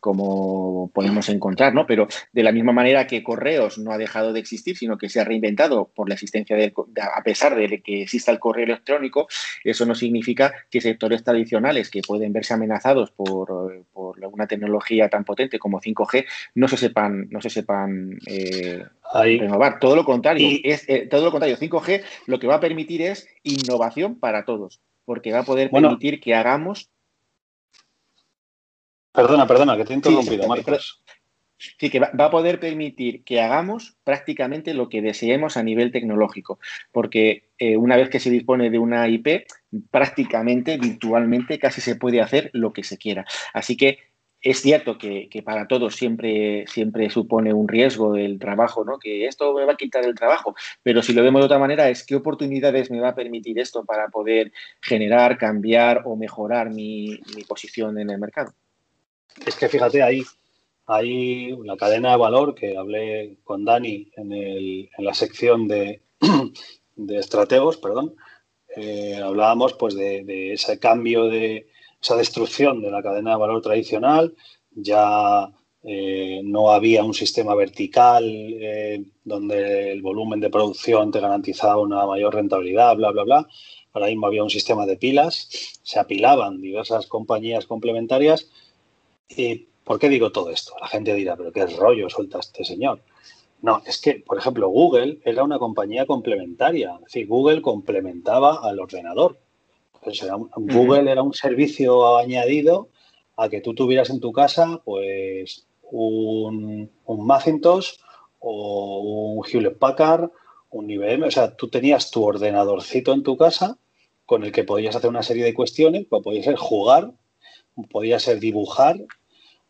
como podemos encontrar, ¿no? Pero de la misma manera que Correos no ha dejado de existir, sino que se ha reinventado por la existencia del, a pesar de que exista el correo electrónico, eso no significa que sectores tradicionales que pueden verse amenazados por, por una tecnología tan potente como 5G no se sepan, no se sepan eh, renovar. Todo lo contrario, es eh, todo lo contrario. 5G lo que va a permitir es innovación para todos, porque va a poder permitir que hagamos Perdona, perdona, que te he interrumpido, Marcos. Sí, que va, a poder permitir que hagamos prácticamente lo que deseemos a nivel tecnológico, porque eh, una vez que se dispone de una IP, prácticamente, virtualmente, casi se puede hacer lo que se quiera. Así que es cierto que, para todos siempre, siempre supone un riesgo el trabajo, ¿no? Que esto me va a quitar el trabajo, pero si lo vemos de otra manera es qué oportunidades me va a permitir esto para poder generar, cambiar o mejorar mi posición en el mercado. Es que fíjate, ahí hay una cadena de valor que hablé con Dani en, la sección de, de estrategos, perdón. Eh, hablábamos pues de, ese cambio, de esa destrucción de la cadena de valor tradicional. Ya eh, no había un sistema vertical eh, donde el volumen de producción te garantizaba una mayor rentabilidad, bla, bla, bla. Ahora mismo había un sistema de pilas, se apilaban diversas compañías complementarias ¿Y por qué digo todo esto? La gente dirá, pero qué rollo suelta este señor. No, es que, por ejemplo, Google era una compañía complementaria. Es decir, Google complementaba al ordenador. Google era un servicio añadido a que tú tuvieras en tu casa, pues, un, un Macintosh o un Hewlett Packard, un IBM. O sea, tú tenías tu ordenadorcito en tu casa con el que podías hacer una serie de cuestiones, pues podía ser jugar, podía ser dibujar,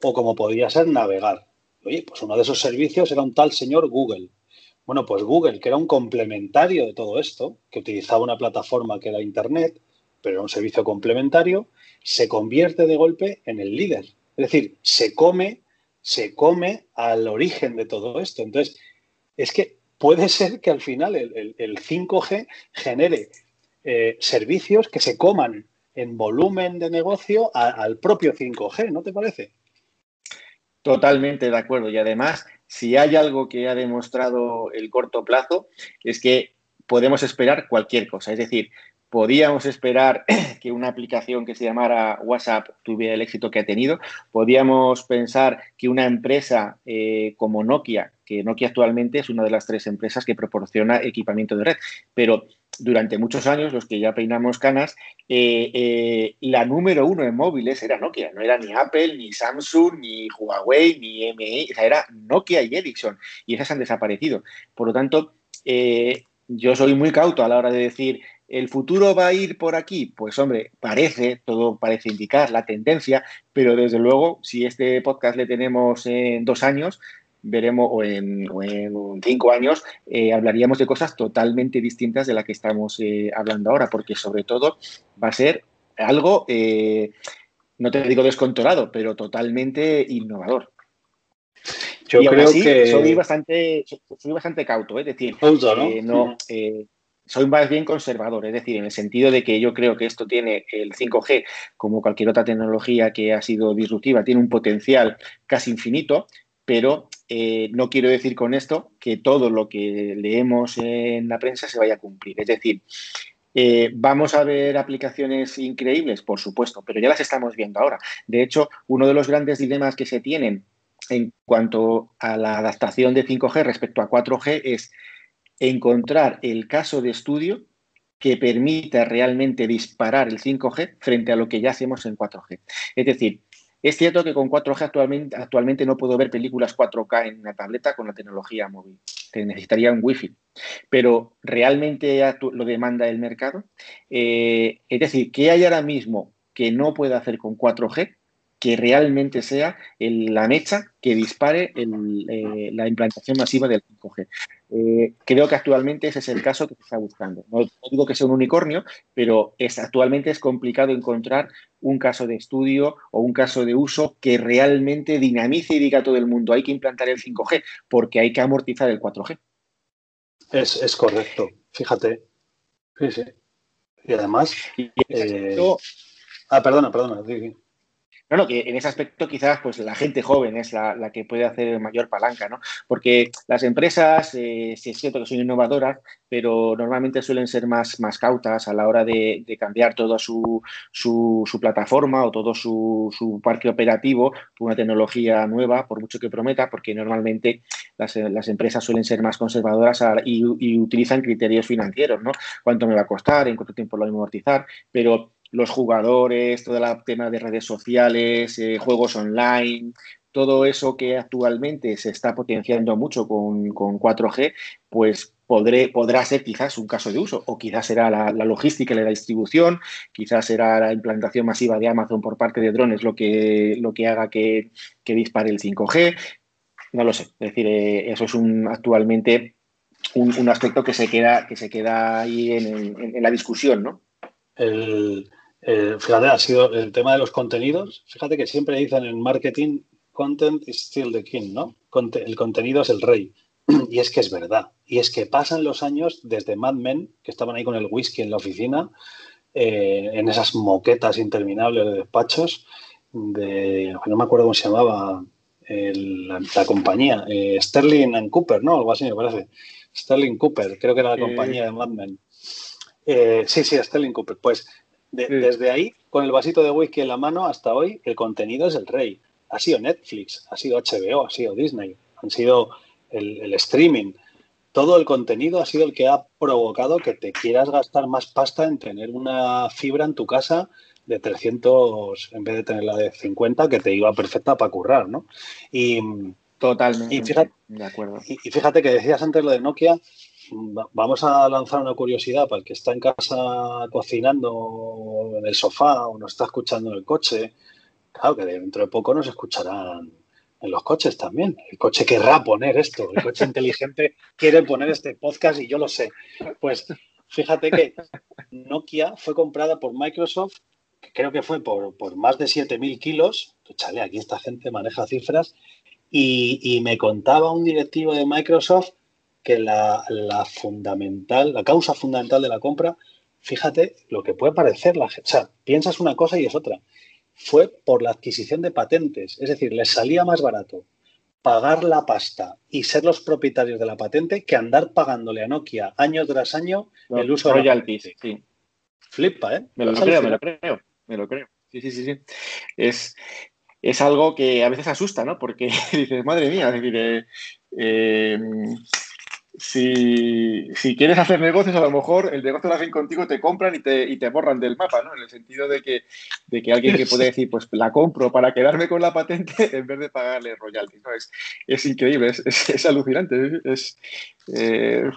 o como podría ser navegar. Oye, pues uno de esos servicios era un tal señor Google. Bueno, pues Google, que era un complementario de todo esto, que utilizaba una plataforma que era Internet, pero era un servicio complementario, se convierte de golpe en el líder. Es decir, se come, se come al origen de todo esto. Entonces, es que puede ser que al final el, 5G genere eh, servicios que se coman en volumen de negocio al propio 5G, ¿no te parece? Totalmente de acuerdo. Y además, si hay algo que ha demostrado el corto plazo, es que podemos esperar cualquier cosa. Es decir, podíamos esperar que una aplicación que se llamara WhatsApp tuviera el éxito que ha tenido. Podíamos pensar que una empresa eh, como Nokia, que Nokia actualmente es una de las tres empresas que proporciona equipamiento de red, pero durante muchos años, los que ya peinamos canas, eh, eh, la número uno en móviles era Nokia, no era ni Apple, ni Samsung, ni Huawei, ni MI, era Nokia y Ericsson, y esas han desaparecido. Por lo tanto, eh, yo soy muy cauto a la hora de decir, ¿el futuro va a ir por aquí? Pues hombre, parece, todo parece indicar la tendencia, pero desde luego, si este podcast le tenemos en dos años, veremos, o en, cinco años, eh, hablaríamos de cosas totalmente distintas de la que estamos eh, hablando ahora, porque sobre todo va a ser algo, eh, no te digo descontrolado, pero totalmente innovador. Yo creo que soy bastante, soy bastante cauto, es decir, ¿no? soy más bien conservador, es decir, en el sentido de que yo creo que esto tiene el 5G, como cualquier otra tecnología que ha sido disruptiva, tiene un potencial casi infinito, pero eh, no quiero decir con esto que todo lo que leemos en la prensa se vaya a cumplir. Es decir, Eh, ¿Vamos a ver aplicaciones increíbles? Por supuesto, pero ya las estamos viendo ahora. De hecho, uno de los grandes dilemas que se tienen en cuanto a la adaptación de 5G respecto a 4G es encontrar el caso de estudio que permita realmente disparar el 5G frente a lo que ya hacemos en 4G. Es decir, es cierto que con 4G actualmente, no puedo ver películas 4K en una tableta con la tecnología móvil. Te necesitaría un Wi-Fi. Pero ¿realmente lo demanda el mercado? Eh, es decir, ¿qué hay ahora mismo que no puede hacer con 4G que realmente sea la mecha que dispare eh, la implantación masiva del 5G. Eh, creo que actualmente ese es el caso que se está buscando. No, digo que sea un unicornio, pero es, actualmente es complicado encontrar un caso de estudio o un caso de uso que realmente dinamice y diga a todo el mundo hay que implantar el 5G porque hay que amortizar el 4G. Es, correcto, fíjate. Sí, sí. Y además... Eh, ah, perdona, perdona. No, que en ese aspecto quizás pues la gente joven es la, que puede hacer mayor palanca, ¿no? Porque las empresas, eh, sí es cierto que son innovadoras, pero normalmente suelen ser más, más cautas a la hora de, cambiar toda su, su, plataforma o todo su, parque operativo por una tecnología nueva, por mucho que prometa, porque normalmente las, empresas suelen ser más conservadoras y, y, utilizan criterios financieros, ¿no? ¿Cuánto me va a costar? ¿En cuánto tiempo lo voy a amortizar? Pero los jugadores, todo el tema de redes sociales, eh, juegos online, todo eso que actualmente se está potenciando mucho con, 4G, pues podrá ser quizás un caso de uso, o quizás será la, logística y la distribución, quizás será la implantación masiva de Amazon por parte de drones lo que, lo que haga que, dispare el 5G. No lo sé. Es decir, eh, eso es un actualmente un, aspecto que se queda, que se queda ahí en, la discusión, ¿no? Eh, fíjate, ha sido el tema de los contenidos. Fíjate que siempre dicen en marketing, content is still the king, ¿no? el contenido es el rey. Y es que es verdad. Y es que pasan los años desde Mad Men, que estaban ahí con el whisky en la oficina, eh, en esas moquetas interminables de despachos, de, no me acuerdo cómo se llamaba la, compañía, eh, Sterling and Cooper, ¿no? Algo así me parece. Sterling Cooper, creo que era la compañía de Mad Men. sí, sí, Sterling Cooper. Pues desde ahí, con el vasito de whisky en la mano, hasta hoy, el contenido es el rey. Ha sido Netflix, ha sido HBO, ha sido Disney, han sido el, streaming. Todo el contenido ha sido el que ha provocado que te quieras gastar más pasta en tener una fibra en tu casa de 300 en vez de tener la de 50 que te iba perfecta para currar, ¿no? Y, Totalmente. fíjate, de acuerdo. y fíjate que decías antes lo de Nokia, vamos a lanzar una curiosidad para el que está en casa cocinando en el sofá o nos está escuchando en el coche. Claro que dentro de poco nos escucharán en los coches también. El coche querrá poner esto, el coche inteligente quiere poner este podcast y yo lo sé. Pues fíjate que Nokia fue comprada por Microsoft, que creo que fue por, más de 7.000 kilos. Chale, aquí esta gente maneja cifras. y me contaba un directivo de Microsoft que la, fundamental, la causa fundamental de la compra, fíjate lo que puede parecer la O sea, piensas una cosa y es otra. Fue por la adquisición de patentes. Es decir, les salía más barato pagar la pasta y ser los propietarios de la patente que andar pagándole a Nokia año tras año el uso de la Sí. Flipa, ¿eh? Me lo, creo, me lo creo, me lo creo. Sí, sí, sí, sí. Es, es algo que a veces asusta, ¿no? Porque dices, madre mía, es decir, eh, eh si, quieres hacer negocios, a lo mejor el negocio lo hacen contigo, te compran y te, y te borran del mapa, ¿no? En el sentido de que, de que alguien que puede decir, pues la compro para quedarme con la patente en vez de pagarle royalties, ¿no? Es, es increíble, es, es, alucinante, es... Eh,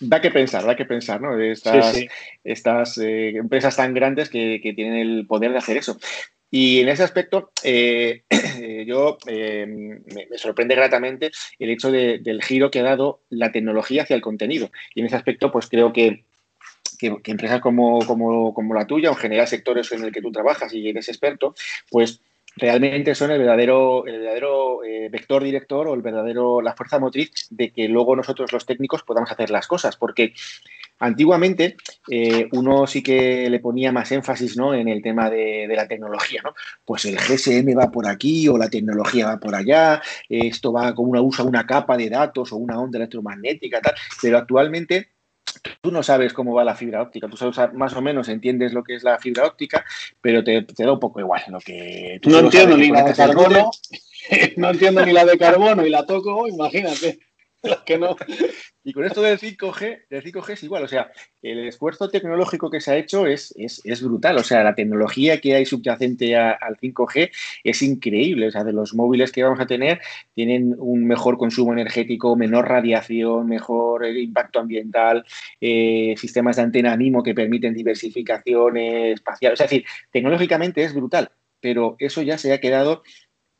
da que pensar, da que pensar, ¿no? Estas, estas eh, empresas tan grandes que, que, tienen el poder de hacer eso. Y en ese aspecto, eh, yo eh, me, sorprende gratamente el hecho del giro que ha dado la tecnología hacia el contenido. Y en ese aspecto, pues creo que, empresas como, como, la tuya, o en general sectores en el que tú trabajas y eres experto, pues realmente son el verdadero, el verdadero eh, vector director o el verdadero, la fuerza motriz de que luego nosotros los técnicos podamos hacer las cosas. Porque Antiguamente eh, uno sí que le ponía más énfasis ¿no? en el tema de, la tecnología, ¿no? Pues el GSM va por aquí o la tecnología va por allá, esto va como una usa una capa de datos o una onda electromagnética, tal, pero actualmente tú no sabes cómo va la fibra óptica, tú sabes más o menos entiendes lo que es la fibra óptica, pero te, da un poco igual lo que tú No entiendo ni la de carbono, no entiendo ni la de carbono y la toco, imagínate. Y con esto del 5G, del 5G es igual, o sea, el esfuerzo tecnológico que se ha hecho es, es, brutal, o sea, la tecnología que hay subyacente al 5G es increíble, o sea, de los móviles que vamos a tener tienen un mejor consumo energético, menor radiación, mejor eh, impacto ambiental, eh, sistemas de antena MIMO que permiten diversificación espacial, es decir, tecnológicamente es brutal, pero eso ya se ha quedado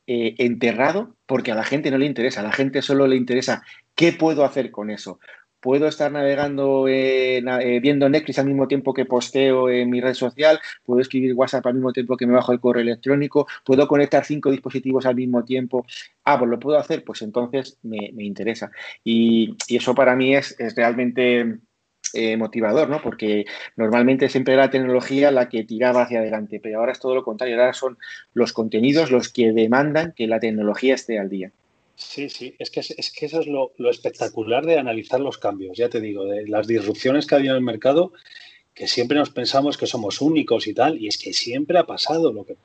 eh, enterrado porque a la gente no le interesa, a la gente solo le interesa qué puedo hacer con eso. Puedo estar navegando, eh, viendo Netflix al mismo tiempo que posteo en mi red social, puedo escribir WhatsApp al mismo tiempo que me bajo el correo electrónico, puedo conectar cinco dispositivos al mismo tiempo. Ah, pues lo puedo hacer, pues entonces me, interesa. Y, eso para mí es realmente eh, motivador, ¿no? Porque normalmente siempre era la tecnología la que tiraba hacia adelante, pero ahora es todo lo contrario, ahora son los contenidos los que demandan que la tecnología esté al día. Sí, sí, es que, es que eso es lo, espectacular de analizar los cambios, ya te digo, de las disrupciones que ha habido en el mercado, que siempre nos pensamos que somos únicos y tal, y es que siempre ha pasado. Lo que,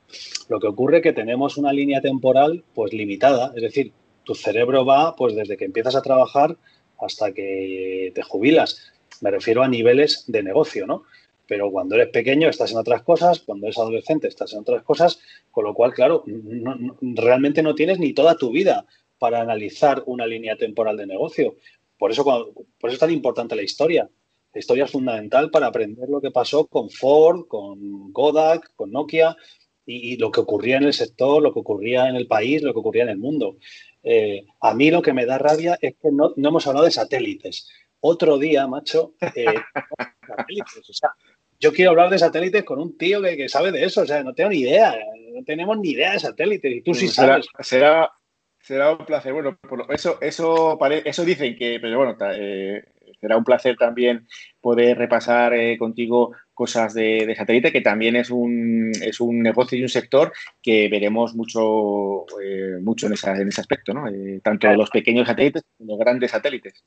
lo que ocurre es que tenemos una línea temporal pues limitada, es decir, tu cerebro va pues desde que empiezas a trabajar hasta que te jubilas. Me refiero a niveles de negocio, ¿no? Pero cuando eres pequeño estás en otras cosas, cuando eres adolescente estás en otras cosas, con lo cual, claro, realmente no tienes ni toda tu vida para analizar una línea temporal de negocio. Por eso, por eso es tan importante la historia. La historia es fundamental para aprender lo que pasó con Ford, con Kodak, con Nokia y, lo que ocurría en el sector, lo que ocurría en el país, lo que ocurría en el mundo. Eh, a mí lo que me da rabia es que no, no hemos hablado de satélites otro día, macho, eh, O sea, yo quiero hablar de satélites con un tío que, sabe de eso. O sea, no tengo ni idea. No tenemos ni idea de satélites. Y tú sí sabes. Será, será un placer. Bueno, eso, eso, eso dicen que, pero bueno, eh, será un placer también poder repasar eh, contigo cosas de, satélite, que también es un, es un negocio y un sector que veremos mucho, mucho en, en ese aspecto, ¿no? tanto los pequeños satélites como los grandes satélites.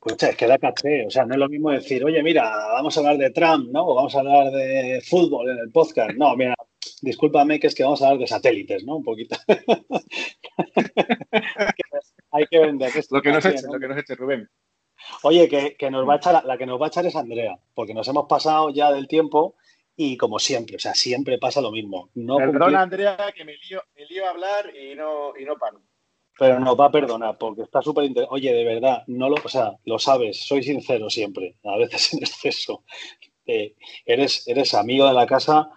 Pues es que da caché, o sea, no es lo mismo decir, oye, mira, vamos a hablar de Trump, ¿no? O vamos a hablar de fútbol en el podcast. No, mira, discúlpame que es que vamos a hablar de satélites, ¿no? Un poquito. Hay que vender. lo, que nos eche, lo que nos eche, Rubén. Oye, que, nos va a echar, la que nos va a echar es Andrea, porque nos hemos pasado ya del tiempo y como siempre, o sea, siempre pasa lo mismo. No Perdona, Andrea, que me lío, me lío a hablar y no, y no paro pero nos va a perdonar porque está súper interesante. Oye, de verdad, no lo, o sea, lo sabes, soy sincero siempre, a veces en exceso. Eh, eres, eres amigo de la casa,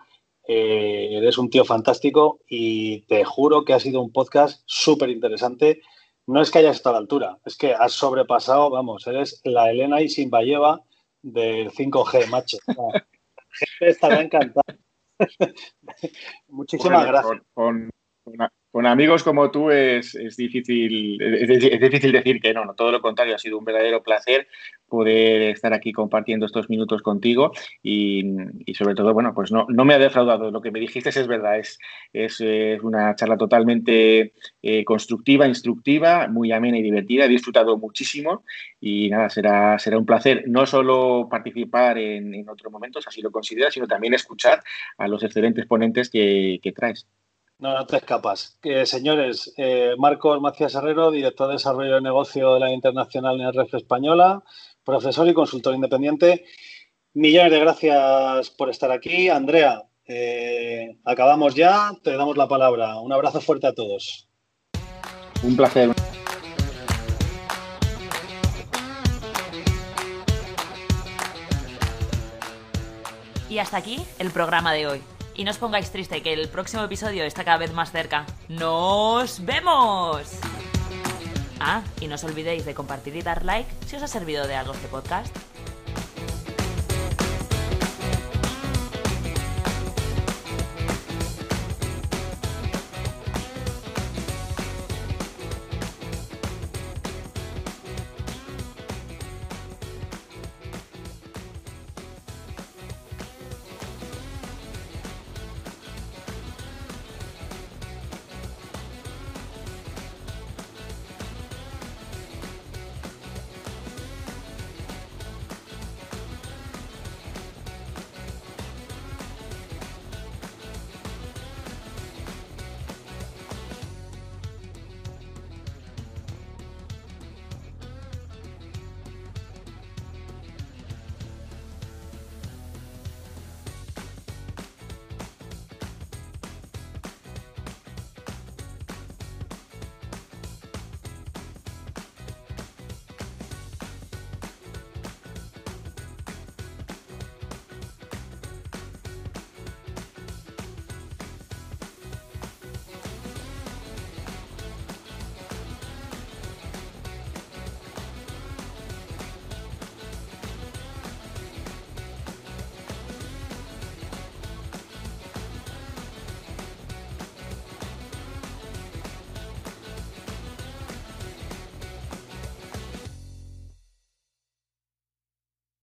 eh, eres un tío fantástico y te juro que ha sido un podcast súper interesante. No es que hayas estado a la altura, es que has sobrepasado, vamos, eres la Elena y Simbayeva del 5G, macho. La gente estará encantada. Muchísimas gracias con amigos como tú es, difícil, es, difícil decir que no, no, todo lo contrario, ha sido un verdadero placer poder estar aquí compartiendo estos minutos contigo y, sobre todo, bueno, pues no, no, me ha defraudado, lo que me dijiste es verdad, es, es, una charla totalmente eh, constructiva, instructiva, muy amena y divertida, he disfrutado muchísimo y nada, será, será un placer no solo participar en, en otros momentos, así lo consideras, sino también escuchar a los excelentes ponentes que, que traes. No, no te escapas. señores, eh, Marcos Macías Herrero, director de desarrollo de negocio de la Internacional NRF Española, profesor y consultor independiente. Millones de gracias por estar aquí. Andrea, eh, acabamos ya, te damos la palabra. Un abrazo fuerte a todos. Un placer. Y hasta aquí el programa de hoy. Y no os pongáis triste, que el próximo episodio está cada vez más cerca. ¡Nos vemos! Ah, y no os olvidéis de compartir y dar like si os ha servido de algo este podcast.